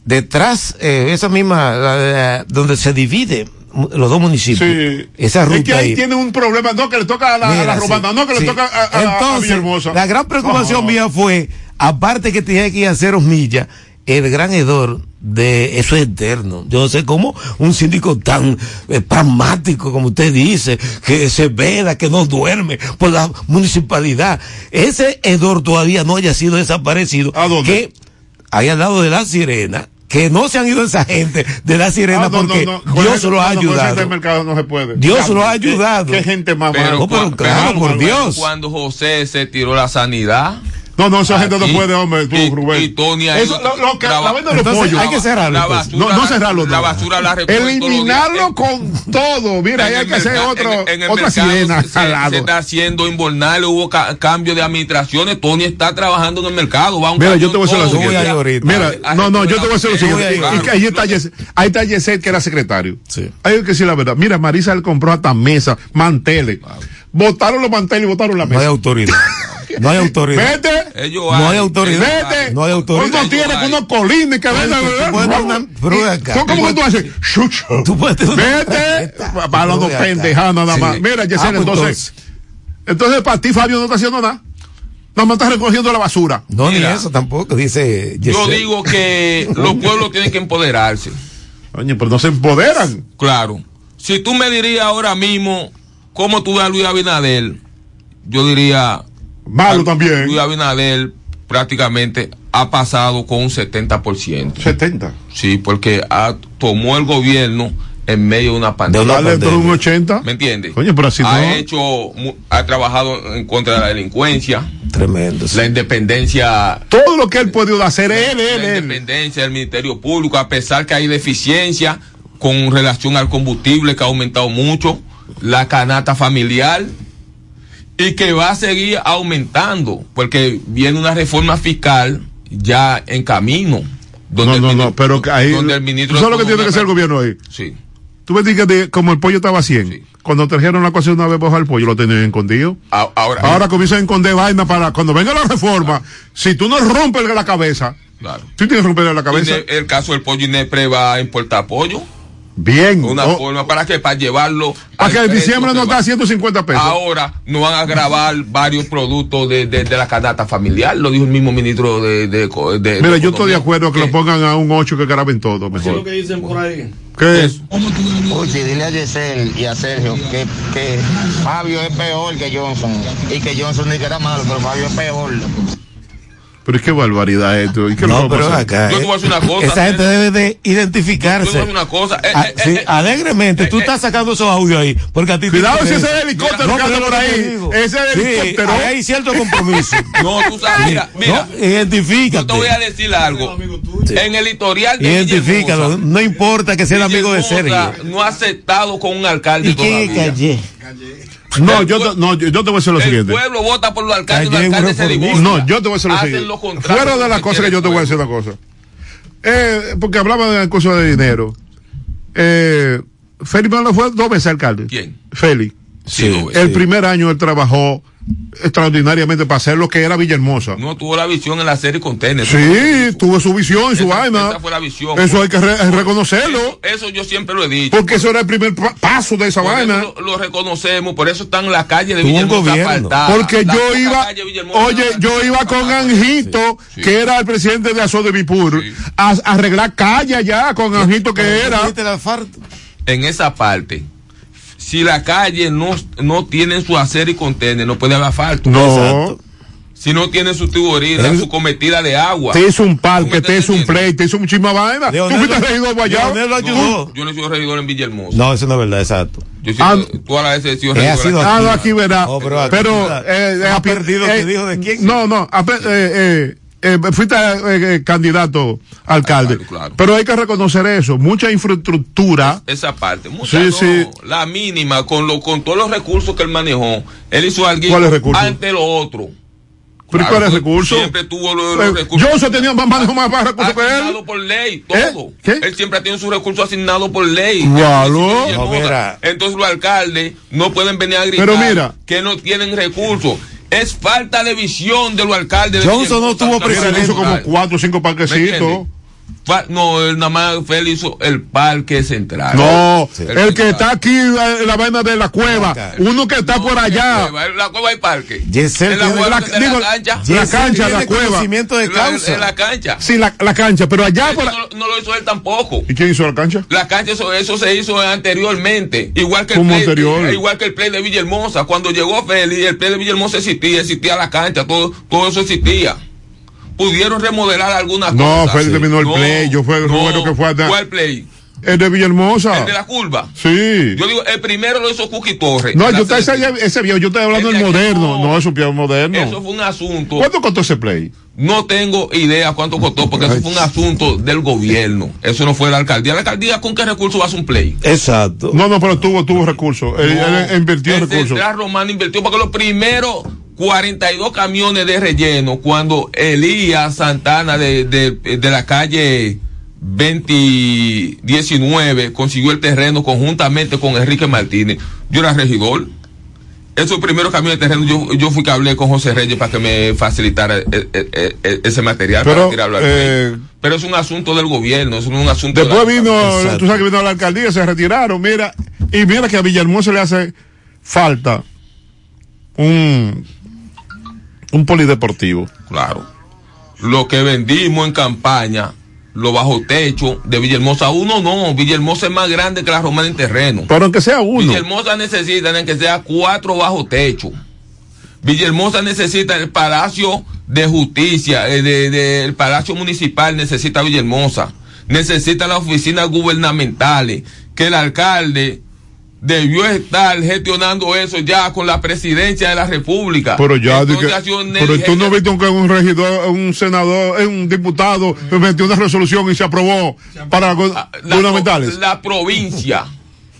Detrás, eh, esa misma, la- la- donde se divide los dos municipios. Sí. Esa ruta Es que ahí ahí. tiene un problema, no que le toca a la, a la Mira, sí, no que sí. le toca a, a, a Entonces, Villahermosa. la gran preocupación mía fue, aparte que tenía que ir a cero millas, el gran hedor de eso es eterno. Yo no sé cómo un síndico tan eh, pragmático como usted dice, que se vela, que no duerme por la municipalidad. Ese hedor todavía no haya sido desaparecido. ¿A dónde? Que ahí al lado de la sirena, que no se han ido esa gente de la sirena Ah, no, porque no, no. Dios lo ha ayudado. mercado no se puede. Dios lo ha qué- ayudado. Qué, gente más Pero, mala. No, pero claro, pero por Dios. Cuando José se tiró la sanidad. No, no, esa gente no puede, hombre, tú, y, Rubén. y Tony ha Eso, lo, lo que, la, la venta de los Entonces, pollos. hay que cerrarlo, la basura, No, no la- cerrarlo. La no. basura la. Eliminarlo En- con todo. Mira, ahí hay que hacer otro, en- en el otra mercado sirena se, se- al lado. se está haciendo invernal, hubo ca- cambio de administraciones, Tony está trabajando en el mercado, va un Mira, yo te voy a decir lo siguiente. Mira, A- a no, no, yo te voy a decir lo la siguiente. ahí está Yes- ahí está Yeset, que era secretario. Sí. Hay que decir la verdad. Mira, Marisa le compró hasta mesa, manteles. Botaron los manteles y botaron la No hay mesa. autoridad. No hay autoridad. Vete. Ellos No hay hay- autoridad. Vete. No hay autoridad. Uno tiene que unos colines que vengan. tú puedes tener una- pero ven acá. ¿Cómo Tú que tú haces? Chucho. Tú puedes tener una- Vete. Pendejadas nada más. Sí. Mira, Yesel, Ah, pues entonces. Entonces, para ti, Fabio, no está haciendo nada. Nada más está recogiendo la basura. No, Mira. ni eso tampoco, dice Yo Yesel. digo que los pueblos tienen que empoderarse. Oye, pero no se empoderan. Claro. Si tú me dirías ahora mismo cómo tú ves a Luis Abinader, yo diría. Malo también. Luis Abinader prácticamente ha pasado con un 70%. 70. Sí, porque ha- tomó el gobierno en medio de una pandemia. Dale dentro de un 80. ¿Me entiendes? Coño, pero así ha no. hecho, ha trabajado en contra de la delincuencia, Tremendo. la independencia, Todo lo que él puede hacer, él, él, la él. independencia del Ministerio Público, a pesar que hay deficiencia con relación al combustible que ha aumentado mucho, la canasta familiar y que va a seguir aumentando porque viene una reforma fiscal ya en camino. Donde No, el no, no, pero que ahí. donde el ministro ¿Tú sabes lo que tiene que hacer el gobierno ahí? Sí. Tú me dices que como el pollo estaba a 100, cuando trajeron la cosa una vez bajo el pollo, lo tenían escondido. A- Ahora, Ahora comienzan a esconder vaina para cuando venga la reforma. Si tú no rompes la cabeza, Claro. tú tienes que romperle la cabeza. Ine- el caso del pollo Inepre va a importar pollo. Bien. Una Oh, forma para que para llevarlo. para que en diciembre nos va. da 150 pesos. Ahora no van a grabar varios productos de, de, de la canasta familiar, lo dijo el mismo ministro de. de, de- de Mira, yo estoy de acuerdo que lo pongan a un 8 que graben todo mejor. que dicen por ahí. ¿Qué es? Oye, dile a Yesel y a Sergio que, que Fabio es peor que Johnson. Y que Johnson ni que era malo, pero Fabio es peor. Pero es que barbaridad esto. ¿Y qué No, pero hacer? acá. Yo te voy a decir una cosa, Esa gente debe de Yo te voy a identificarse. decir una cosa. eh, Ah, eh, sí, eh, alegremente, tú eh, estás sacando esos audios ahí. Porque a ti Cuidado si ese es el helicóptero que anda por ahí. Ese es el Sí, helicóptero. ahí hay cierto compromiso. No, tú sabes, mira, mira. No, identifícate. Yo te voy a decir algo. En el historial de Identifícalo. No importa que sea el amigo de Sergio. No ha aceptado con un alcalde ¿Y quién es. Calle? No, yo te, no, yo te voy a decir lo El siguiente. pueblo vota por los alcaldes y los alcaldes se divorcian. No, yo te voy a decir lo Hacen siguiente. contratos Fuera de las cosas que yo te voy a decir una cosa. Eh, porque hablaba de cosas de dinero. Eh, Félix Malo fue dos veces alcalde. ¿Quién? Félix. Sí, dos veces. El primer año él trabajó extraordinariamente para hacer lo que era Villahermosa. No tuvo la visión en la serie Container. Sí, tuvo su visión y su Esa- vaina. esa fue la visión. Eso hay que re- reconocerlo. Eso, eso yo siempre lo he dicho. Porque eso era el primer pa- paso de esa vaina. lo, lo reconocemos, por eso están las calles de Villahermosa. Porque yo iba, oye, yo iba con Anjito, que era el presidente de Aso de Vipur, a, a arreglar calle allá con Anjito que era. en esa parte. Si la calle no, no tiene su hacer y contener, no puede haber asfalto. No. Si no tiene su tubería, su cometida de agua. Te hizo un parque, te hizo un play, te hizo muchísima vaina. Tú fuiste regidor. Leonel lo ayudó. Yo no he sido regidor en Villahermosa. No, eso no es verdad, exacto. Yo sido- Ah, todas las veces he sido He regidor. sido aquí. Ah, no, aquí verá. No, pero aquí pero, eh, Ha eh, perdido eh, que dijo de quién. No, no, eh, eh, eh, fuiste eh, eh, candidato a alcalde. Claro, claro. Pero hay que reconocer eso. Mucha infraestructura. Esa parte. Mucha Sí, no, sí. La mínima, con, lo, con todos los recursos que él manejó. Él hizo algo ante lo otro. ¿Pero Claro, cuáles recursos? Siempre tuvo los, los Eh, recursos. Johnson tenía más manejo más, más recursos que él. asignado por ley, todo. ¿Eh? ¿Qué? Él siempre ha tenido sus recursos asignados por ley. Claro. Villahermosa. No, mira. Entonces los alcaldes no pueden venir a gritar Pero mira. que no tienen recursos. Es falta de visión de los alcaldes. de Johnson no tuvo presidente. hizo como cuatro o cinco ¿Me parquecitos. No, él nada más Félix hizo el parque central. No, Sí. el que está aquí eh, la vaina de la cueva, uno que está por allá. La cueva, en la cueva hay parque. Yesel en la cueva la- de digo, la cancha. la cancha, la cueva. conocimiento de En la- causa. En la cancha. Sí, la, la cancha, pero allá por la- no, no lo hizo él tampoco. ¿Y quién hizo la cancha? La cancha, eso, eso se hizo anteriormente. Igual que el ¿Cómo play, anterior? eh, igual que el play de Villahermosa. Cuando llegó Félix, el play de Villahermosa existía, existía la cancha, todo, todo eso existía. Pudieron remodelar algunas No, cosas. Félix terminó el No, play, yo fue el no. bueno que fue a- ¿Cuál play? El de Villahermosa. El de la curva. Sí. Yo digo, el primero lo hizo Cookie Torres. No, yo ese, ese viejo, yo estoy hablando El del moderno. no. No, eso es moderno. Eso fue un asunto. ¿Cuánto costó ese play? No tengo idea cuánto costó, porque eso fue un asunto del gobierno. Eso no fue de la alcaldía. La alcaldía, ¿con qué recursos hace un play? Exacto. No, no, pero tuvo, tuvo recursos. Él, No, él invirtió el recursos. Romano invirtió porque los primeros 42 camiones de relleno, cuando Elías Santana de, de, de la calle 2019 consiguió el terreno conjuntamente con Enrique Martínez, yo era regidor. Esos primeros camiones de terreno, yo, yo fui que hablé con José Reyes para que me facilitara eh, eh, eh, ese material Pero, para tirarlo al eh. Pero es un asunto del gobierno, es un asunto de Después la- vino, Exacto. tú sabes que vino la alcaldía, se retiraron, mira, y mira que a Villahermosa le hace falta un, un polideportivo. Claro. Lo que vendimos en campaña, lo bajo techo de Villahermosa. Uno no, Villahermosa es más grande que la Romana en terreno. Pero aunque sea uno. Villahermosa necesita que sea cuatro bajo techo. Villahermosa necesita el Palacio de Justicia, eh, de- de- el Palacio Municipal necesita Villahermosa. necesita las oficinas gubernamentales, que el alcalde debió estar gestionando eso ya con la presidencia de la República. Pero ya, Entonces, que- pero tú no viste que un regidor, un senador, eh, un diputado metió una resolución y se aprobó para Ah, la, gubernamentales. la provincia.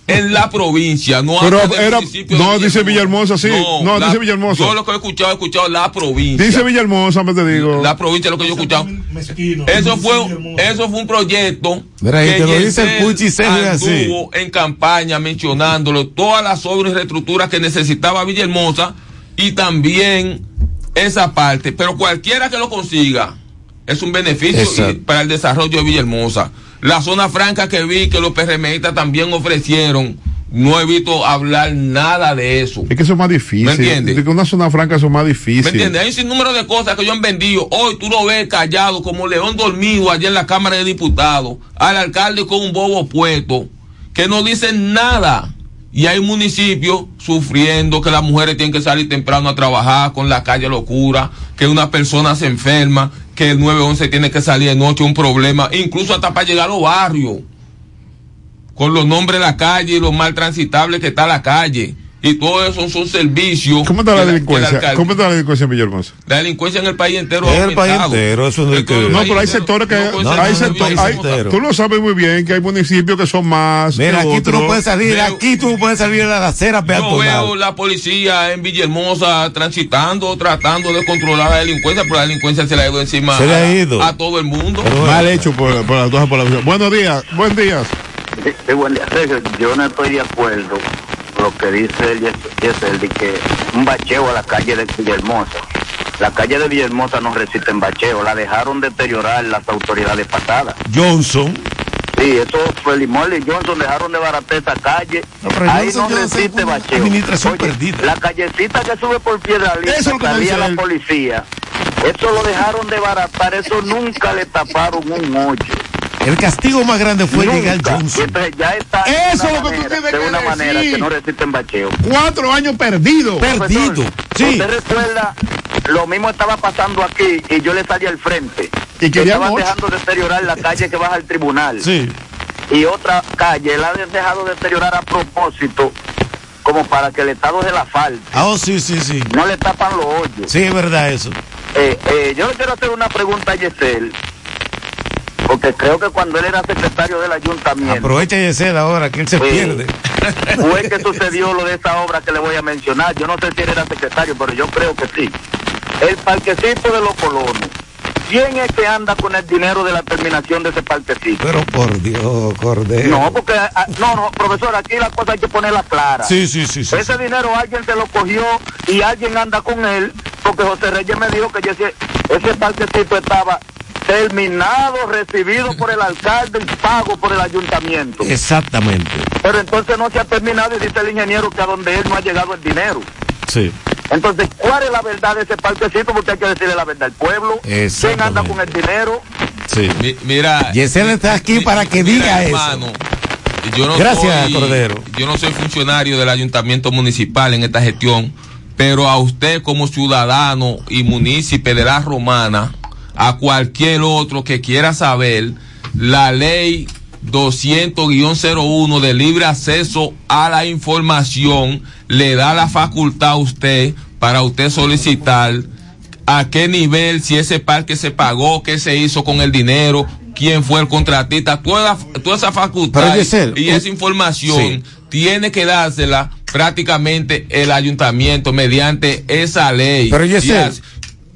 En la provincia, no Pero habla era- municipio no, de dice Villahermosa, sí. No, la- dice Villahermosa. Yo lo que he escuchado, he escuchado la provincia. Dice Villahermosa, me te digo. La provincia, lo que yo he escuchado. Eso fue, eso fue un proyecto Mira, y te lo dice el Puchi Sergio así. anduvo en campaña mencionándolo, todas las obras y reestructuras que necesitaba Villahermosa y también esa parte. Pero cualquiera que lo consiga es un beneficio y- para el desarrollo de Villahermosa. La zona franca que vi que los PRMistas también ofrecieron, no he visto hablar nada de eso. Es que eso es más difícil. ¿Me entiendes? De que una zona franca eso es más difícil. ¿Me entiendes? Hay un sinnúmero de cosas que ellos han vendido. Hoy tú lo ves callado como león dormido allá en la Cámara de Diputados. Al alcalde con un bobo puesto. Que no dicen nada. Y hay municipios sufriendo que las mujeres tienen que salir temprano a trabajar con la calle locura, que una persona se enferma, que el 911 tiene que salir de noche, un problema, incluso hasta para llegar a los barrios con los nombres de la calle y lo mal transitable que está la calle. Y todo eso son servicios. ¿Cómo está la delincuencia? ¿Cómo está la delincuencia en Villahermosa? la delincuencia en el país entero En el país entero, eso no es que- No, pero hay sectores que. no, hay no, sectores- hay- tú lo sabes muy bien que hay municipios que son más. Mira, aquí tú no puedes salir, aquí tú no puedes salir a la acera Yo peatonal. veo la policía en Villahermosa transitando, tratando de controlar la delincuencia, pero la delincuencia se le ha ido encima Se le ha a, ido. a todo el mundo. Mal hecho por, por las dos poblaciones. Buenos días, buen días. Sí, buen día. Yo no estoy de acuerdo lo que dice el Yes- Yesel de que un bacheo a la calle de Villahermosa. La calle de Villahermosa no resiste en bacheo, la dejaron deteriorar las autoridades pasadas. Johnson. Sí, eso fue Limón y Johnson dejaron de baratar esa calle. Ahí no resiste bacheo. administración Oye, perdida. La callecita que sube por Piedra me salía la policía. Eso lo dejaron de baratar, eso nunca le taparon un hoyo. El castigo más grande fue Nunca. llegar Johnson. Ya está Eso es lo que tú tienes de que una manera que no resisten bacheo. Cuatro años perdidos. Perdido. Sí. ¿Usted recuerda? Lo mismo estaba pasando aquí y yo le salí al frente. Y Que Estaban dejando deteriorar la calle que baja al tribunal. Sí. Y otra calle la han dejado deteriorar a propósito como para que el Estado se la falte. Ah, oh, sí, sí, sí. No le tapan los hoyos. Sí, es verdad eso. Eh, eh, yo le quiero hacer una pregunta a Yesel. Porque creo que cuando él era secretario del ayuntamiento Aprovecha Yesel ahora que él se Sí. pierde. fue que sucedió lo de esa obra que le voy a mencionar. Yo no sé si él era secretario, pero yo creo que sí. El parquecito de los colonos. ¿Quién es que anda con el dinero de la terminación de ese parquecito? Pero por Dios, Cordero. No, porque, ah, no, no, profesor, aquí la cosa hay que ponerla clara. Sí, sí, sí, sí, Ese dinero alguien se lo cogió y alguien anda con él, porque José Reyes me dijo que ese, ese parquecito estaba terminado, recibido por el alcalde y pago por el ayuntamiento. Exactamente. Pero entonces no se ha terminado y dice el ingeniero que a donde él no ha llegado el dinero. Sí. Entonces, ¿cuál es la verdad de ese parquecito? Porque hay que decirle la verdad al pueblo. ¿Quién anda con el dinero? Sí. Mi- mira. Yesel está aquí para que mira, diga eso. hermano, Yo no Gracias, soy- Cordero. Yo no soy funcionario del ayuntamiento municipal en esta gestión, pero a usted como ciudadano y munícipe de la Romana, a cualquier otro que quiera saber, la ley 200-01 de libre acceso a la información le da la facultad a usted para usted solicitar a qué nivel, si ese parque se pagó, qué se hizo con el dinero, quién fue el contratista, toda, toda esa facultad y esa información sí. tiene que dársela prácticamente el ayuntamiento mediante esa ley. Pero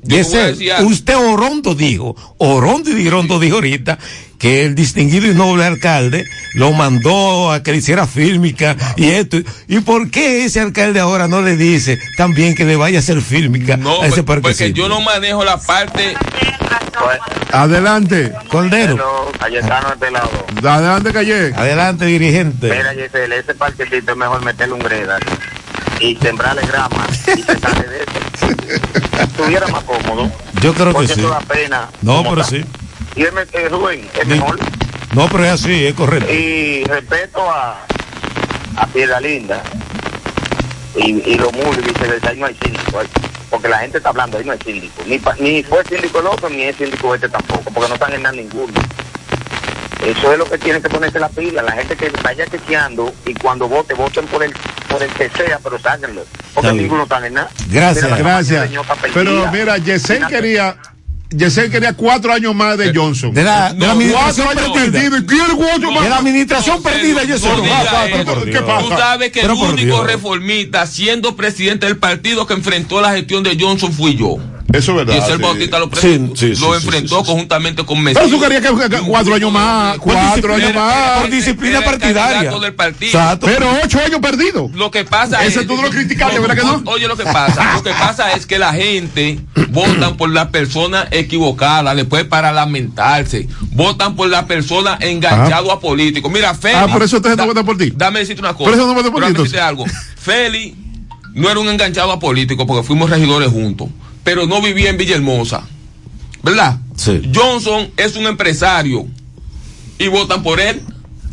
Y algo. usted Orondo dijo, Orondo y Orondo dijo ahorita que el distinguido y noble alcalde lo mandó a que le hiciera fílmica y esto. ¿Y por qué ese alcalde ahora no le dice también que le vaya a hacer fílmica No, a ese pues- porque yo no manejo la parte. Adelante. Cordero. Cayetano de este lado. Adelante, Calle. Adelante, dirigente. Mira, Yesel, ese parquecito es mejor meterle un greda y sembrarle grama y se sale de eso. Estuviera más cómodo. Yo creo que sí. da pena. No, pero está. sí. Y es, eh, Rubén, es mejor. No, pero es así, es correcto. Y respeto a, a Piedra Linda y, y los muros, dice que ahí no hay síndico. ahí. Porque la gente está hablando, ahí no hay síndico. Ni, pa- ni fue síndico el otro, ni es síndico este tampoco, porque no están en nada ninguno. Eso es lo que tiene que ponerse la pila. La gente que vaya chequeando y cuando vote, voten por el, por el que sea, pero sáquenlo. Porque ninguno está en nada. Gracias, Mira, gracias. Pero mira, Yesel quería, Yesel quería cuatro años más de Johnson. De la, de la No, administración cuatro años perdida. perdidos. ¿Quiere cuatro más? De la administración perdida, sé. No por eso. Dios. Tú sabes que Pero el único Dios. reformista siendo presidente del partido que enfrentó la gestión de Johnson fui yo. Eso es verdad. Y ese sí. Bautista lo, Sí, sí, lo enfrentó conjuntamente con Messi. Pero tú querías que, cuatro años más, cuatro años más. Por disciplina partidaria. del partido. Exacto. Pero ocho años perdidos. Lo que pasa Ese es. tú lo criticaste, ¿verdad que no? Oye, lo que pasa. Lo que pasa es que la gente votan por la persona equivocada, después para lamentarse. Votan por la persona enganchado a político. Mira, Feli. Ah, por eso ustedes no da- votan por ti. Dame decirte una cosa. Por eso no votan por ti, algo. Feli no era un enganchado a político porque fuimos regidores juntos, pero no vivía en Villahermosa. ¿Verdad? Sí. Johnson es un empresario y votan por él.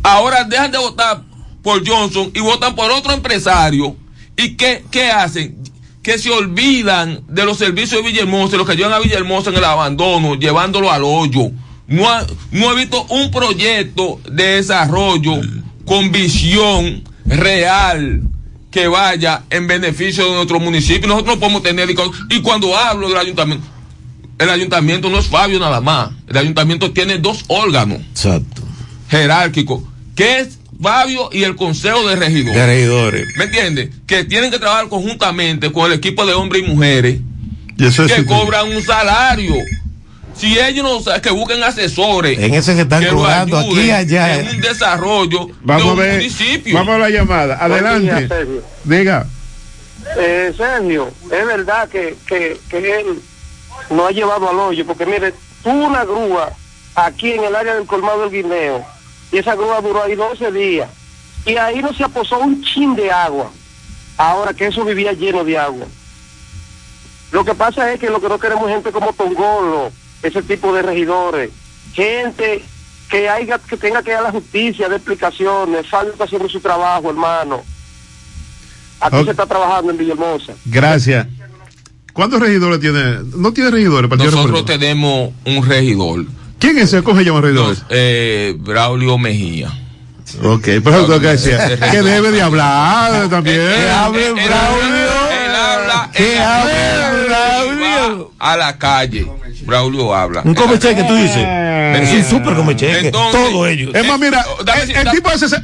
Ahora dejan de votar por Johnson y votan por otro empresario. ¿Y qué, qué hacen? Que se olvidan de los servicios de Villahermosa, los que llevan a Villahermosa en el abandono, llevándolo al hoyo. No, ha- no he visto un proyecto de desarrollo con visión real que vaya en beneficio de nuestro municipio. Nosotros no podemos tener. y cu- Y cuando hablo del ayuntamiento, el ayuntamiento no es Fabio nada más. El ayuntamiento tiene dos órganos Exacto. jerárquicos, que es Fabio y el Consejo de Regidores. De regidores. ¿Me entiendes? Que tienen que trabajar conjuntamente con el equipo de hombres y mujeres Y eso es que cobran un salario. Si ellos no saben, que busquen asesores. En ese que están cobrando aquí allá. En un desarrollo Vamos de a ver. municipio. Vamos a la llamada. Adelante. Sergio. Diga. Eh, Sergio, es verdad que, que, que él no ha llevado al hoyo, porque mire, tuvo una grúa aquí en el área del colmado del Guineo, y esa grúa duró ahí 12 días, y ahí no se aposó un chin de agua, ahora que eso vivía lleno de agua. Lo que pasa es que lo que no queremos es gente como Tongolo, ese tipo de regidores, gente que haya, que tenga que ir a la justicia de explicaciones, está haciendo su trabajo, hermano. Aquí se está trabajando en Villahermosa. Gracias. ¿Cuántos regidores tiene? No tiene regidores. el Partido Nosotros tenemos un regidor, ¿Quién es ese? ¿Cómo se llama regidores? eh, Braulio Mejía. Ok, pues eso es lo que decía. Que debe de hablar también. Que hable Braulio. Él habla, Que hable va a la calle. Braulio habla. Un comecheque, tú dices. Es un súper comecheque. Entonces, Todo ellos. Es más, mira, Eh, el, tipo ese, se-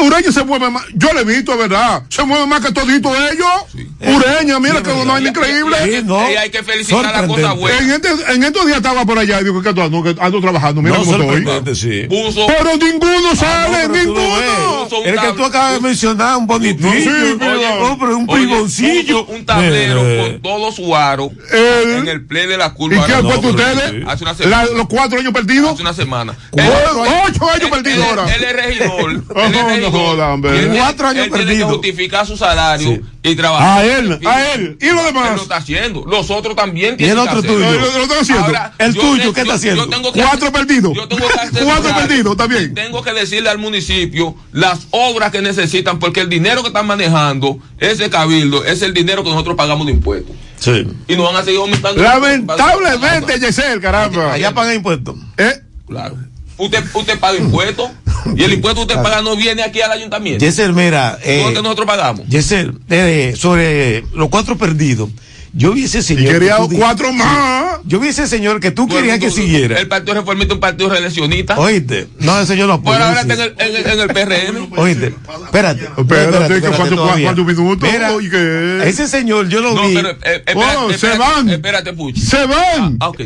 Ureña se mueve más. Yo le he visto, es verdad. Se mueve más que todito ellos. Ureña, mira que una vaina increíble. Sí, no. Y hay que felicitar la cosa buena. En, este- en estos días estaba por allá y digo que ando, que ando trabajando. Mira No, cómo estoy. sí. Puso Pero ninguno Ah, sale, no, pero ninguno. El que tú acabas de mencionar, un mira. no, pero un privoncillo. un tablero Eh, con todo su aro El- en el play de la ¿Y curva. Ustedes? Hace una La- semana. los cuatro años perdidos. Hace una semana. Cuatro, ocho años perdidos él- ahora. Él es regidor. no. Y Cuatro años él tiene que perdidos. justificar su salario Sí. y trabajar. A él, a él. ¿Y lo demás? Él lo está haciendo. Los otros también ¿Y tienen el que otro tuyo? Lo- lo están haciendo. Ahora, El yo tuyo, ¿qué está yo- haciendo? Yo tengo que Cuatro perdidos. Yo tengo que hacer Cuatro perdidos, está bien. Tengo que decirle al municipio las obras que necesitan, porque el dinero que están manejando, ese cabildo, es el dinero que nosotros pagamos de impuestos. Sí. Y nos van a seguir aumentando. Lamentablemente, Yesel, caramba. Allá pagan impuestos. ¿Eh? Claro. Usted, usted paga impuestos y el impuesto que usted paga no viene aquí al ayuntamiento. Yesel, mira. ¿Todo lo Eh, que nosotros pagamos? Yesel, eh, sobre los cuatro perdidos. Yo vi ese Y señor. quería que cuatro más. Yo vi ese señor que tú el querías que siguiera. El Partido Reformista es un partido reeleccionista. Oíste. No, ese señor lo Por apoya. ahora está en el, en el- en el PRM. Oíste. Espérate. Espérate, que cuántos minutos, Mira, y que- Ese señor yo lo No, vi. pero eh, espérate, Oh, se espérate, van. Espérate, Puchi. Se van. Ah, ok.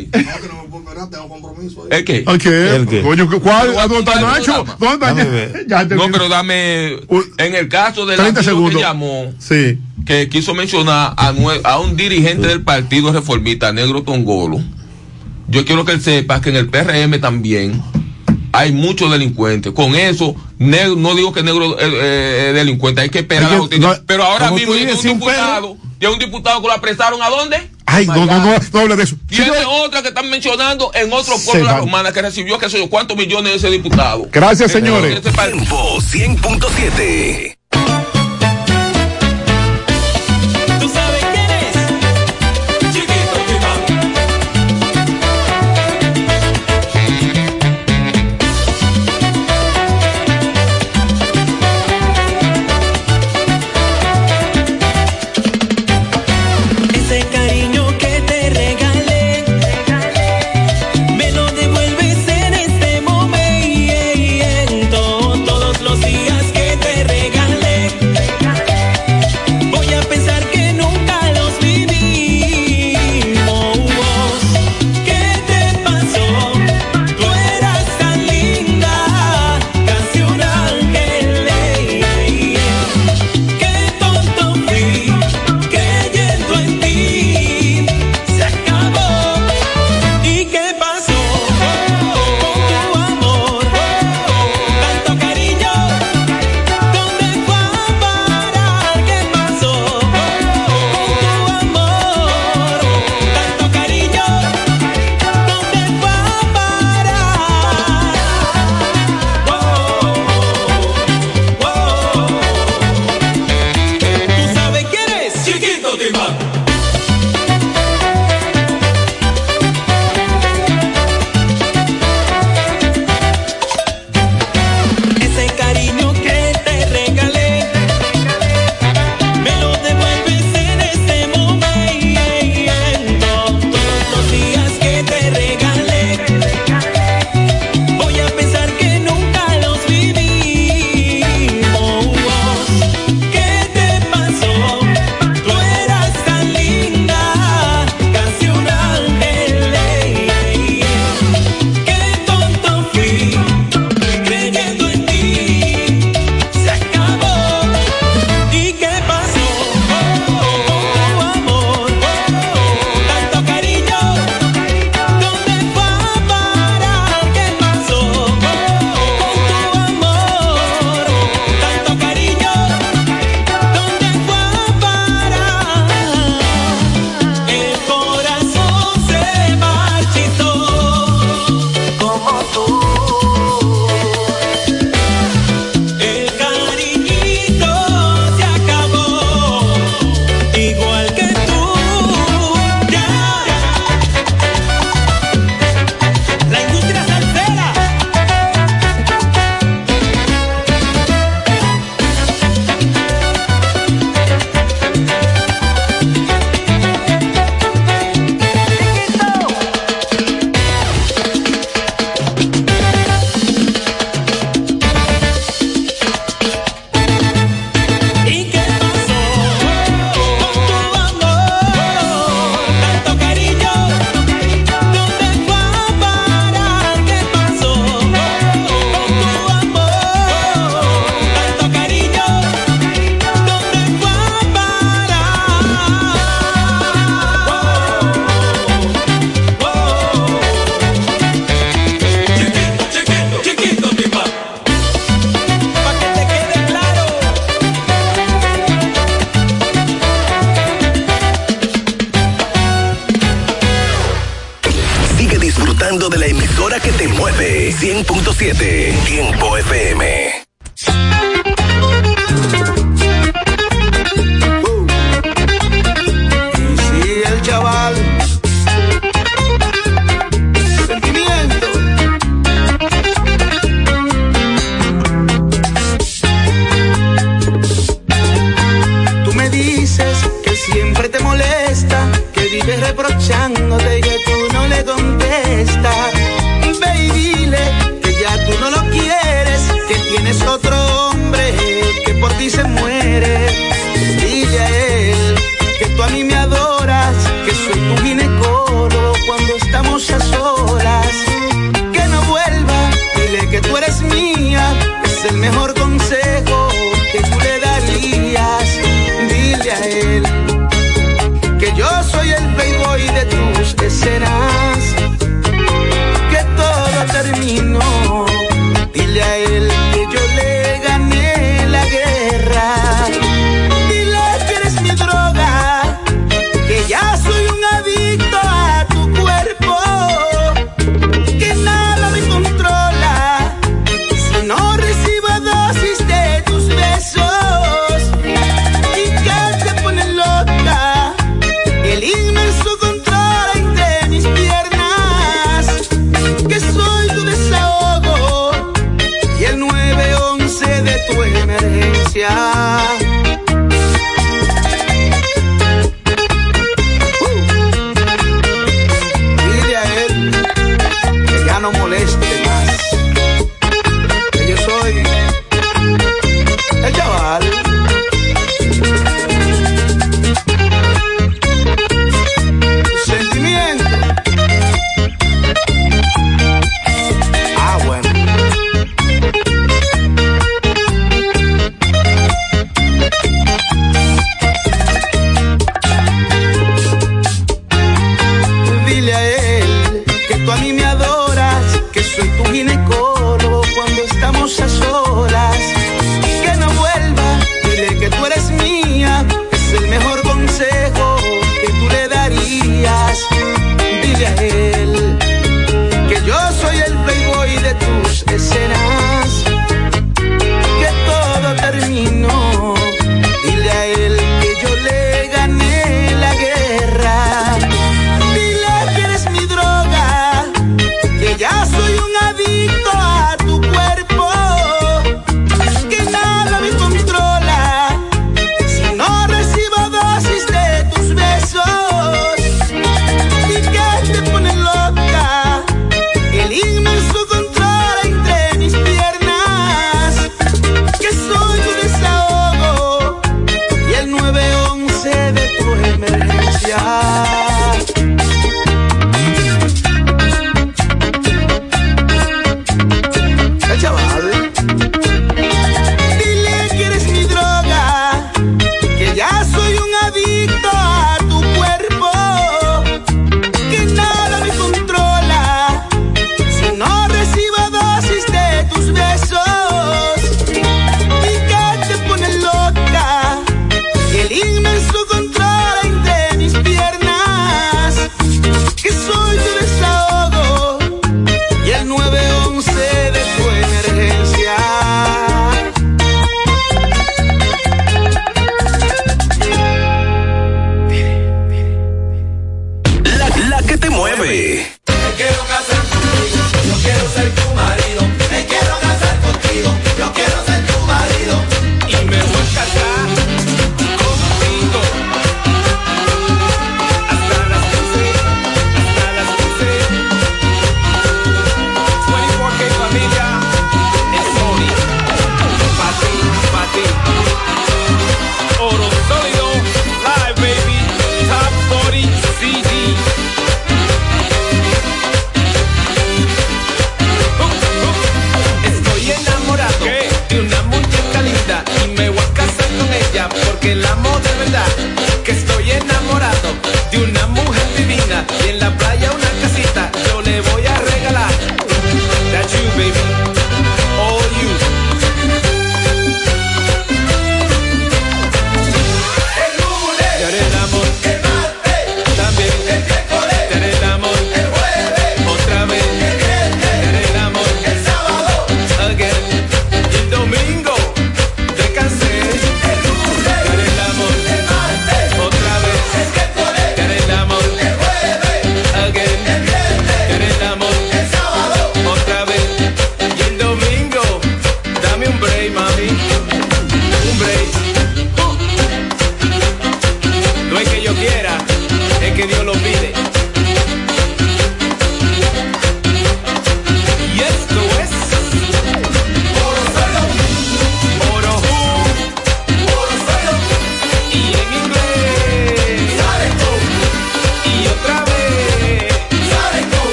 Tengo compromiso. ¿El qué? ¿Ay, qué? ¿El qué? Coño, ¿cuál? ¿A ¿Dónde está Nacho? ¿Dónde está. No, pero dame. En el caso del 30 amigo segundos. que llamó, Sí. Que quiso mencionar a, un dirigente del Partido Reformista, Negro Tongolo, yo quiero que él sepa que en el PRM también hay muchos delincuentes. Con eso, negro, no digo que negro eh, eh, es delincuente, hay que esperar Hay la que- justicia. no, pero ahora mismo tiene un diputado, tiene un diputado que lo apresaron a dónde? Ay, no, no, no, no hable de eso. Tiene otra que están mencionando en otro pueblo de la romana que recibió que sé yo cuántos millones de ese diputado. Gracias, señores. Tiempo 100.7.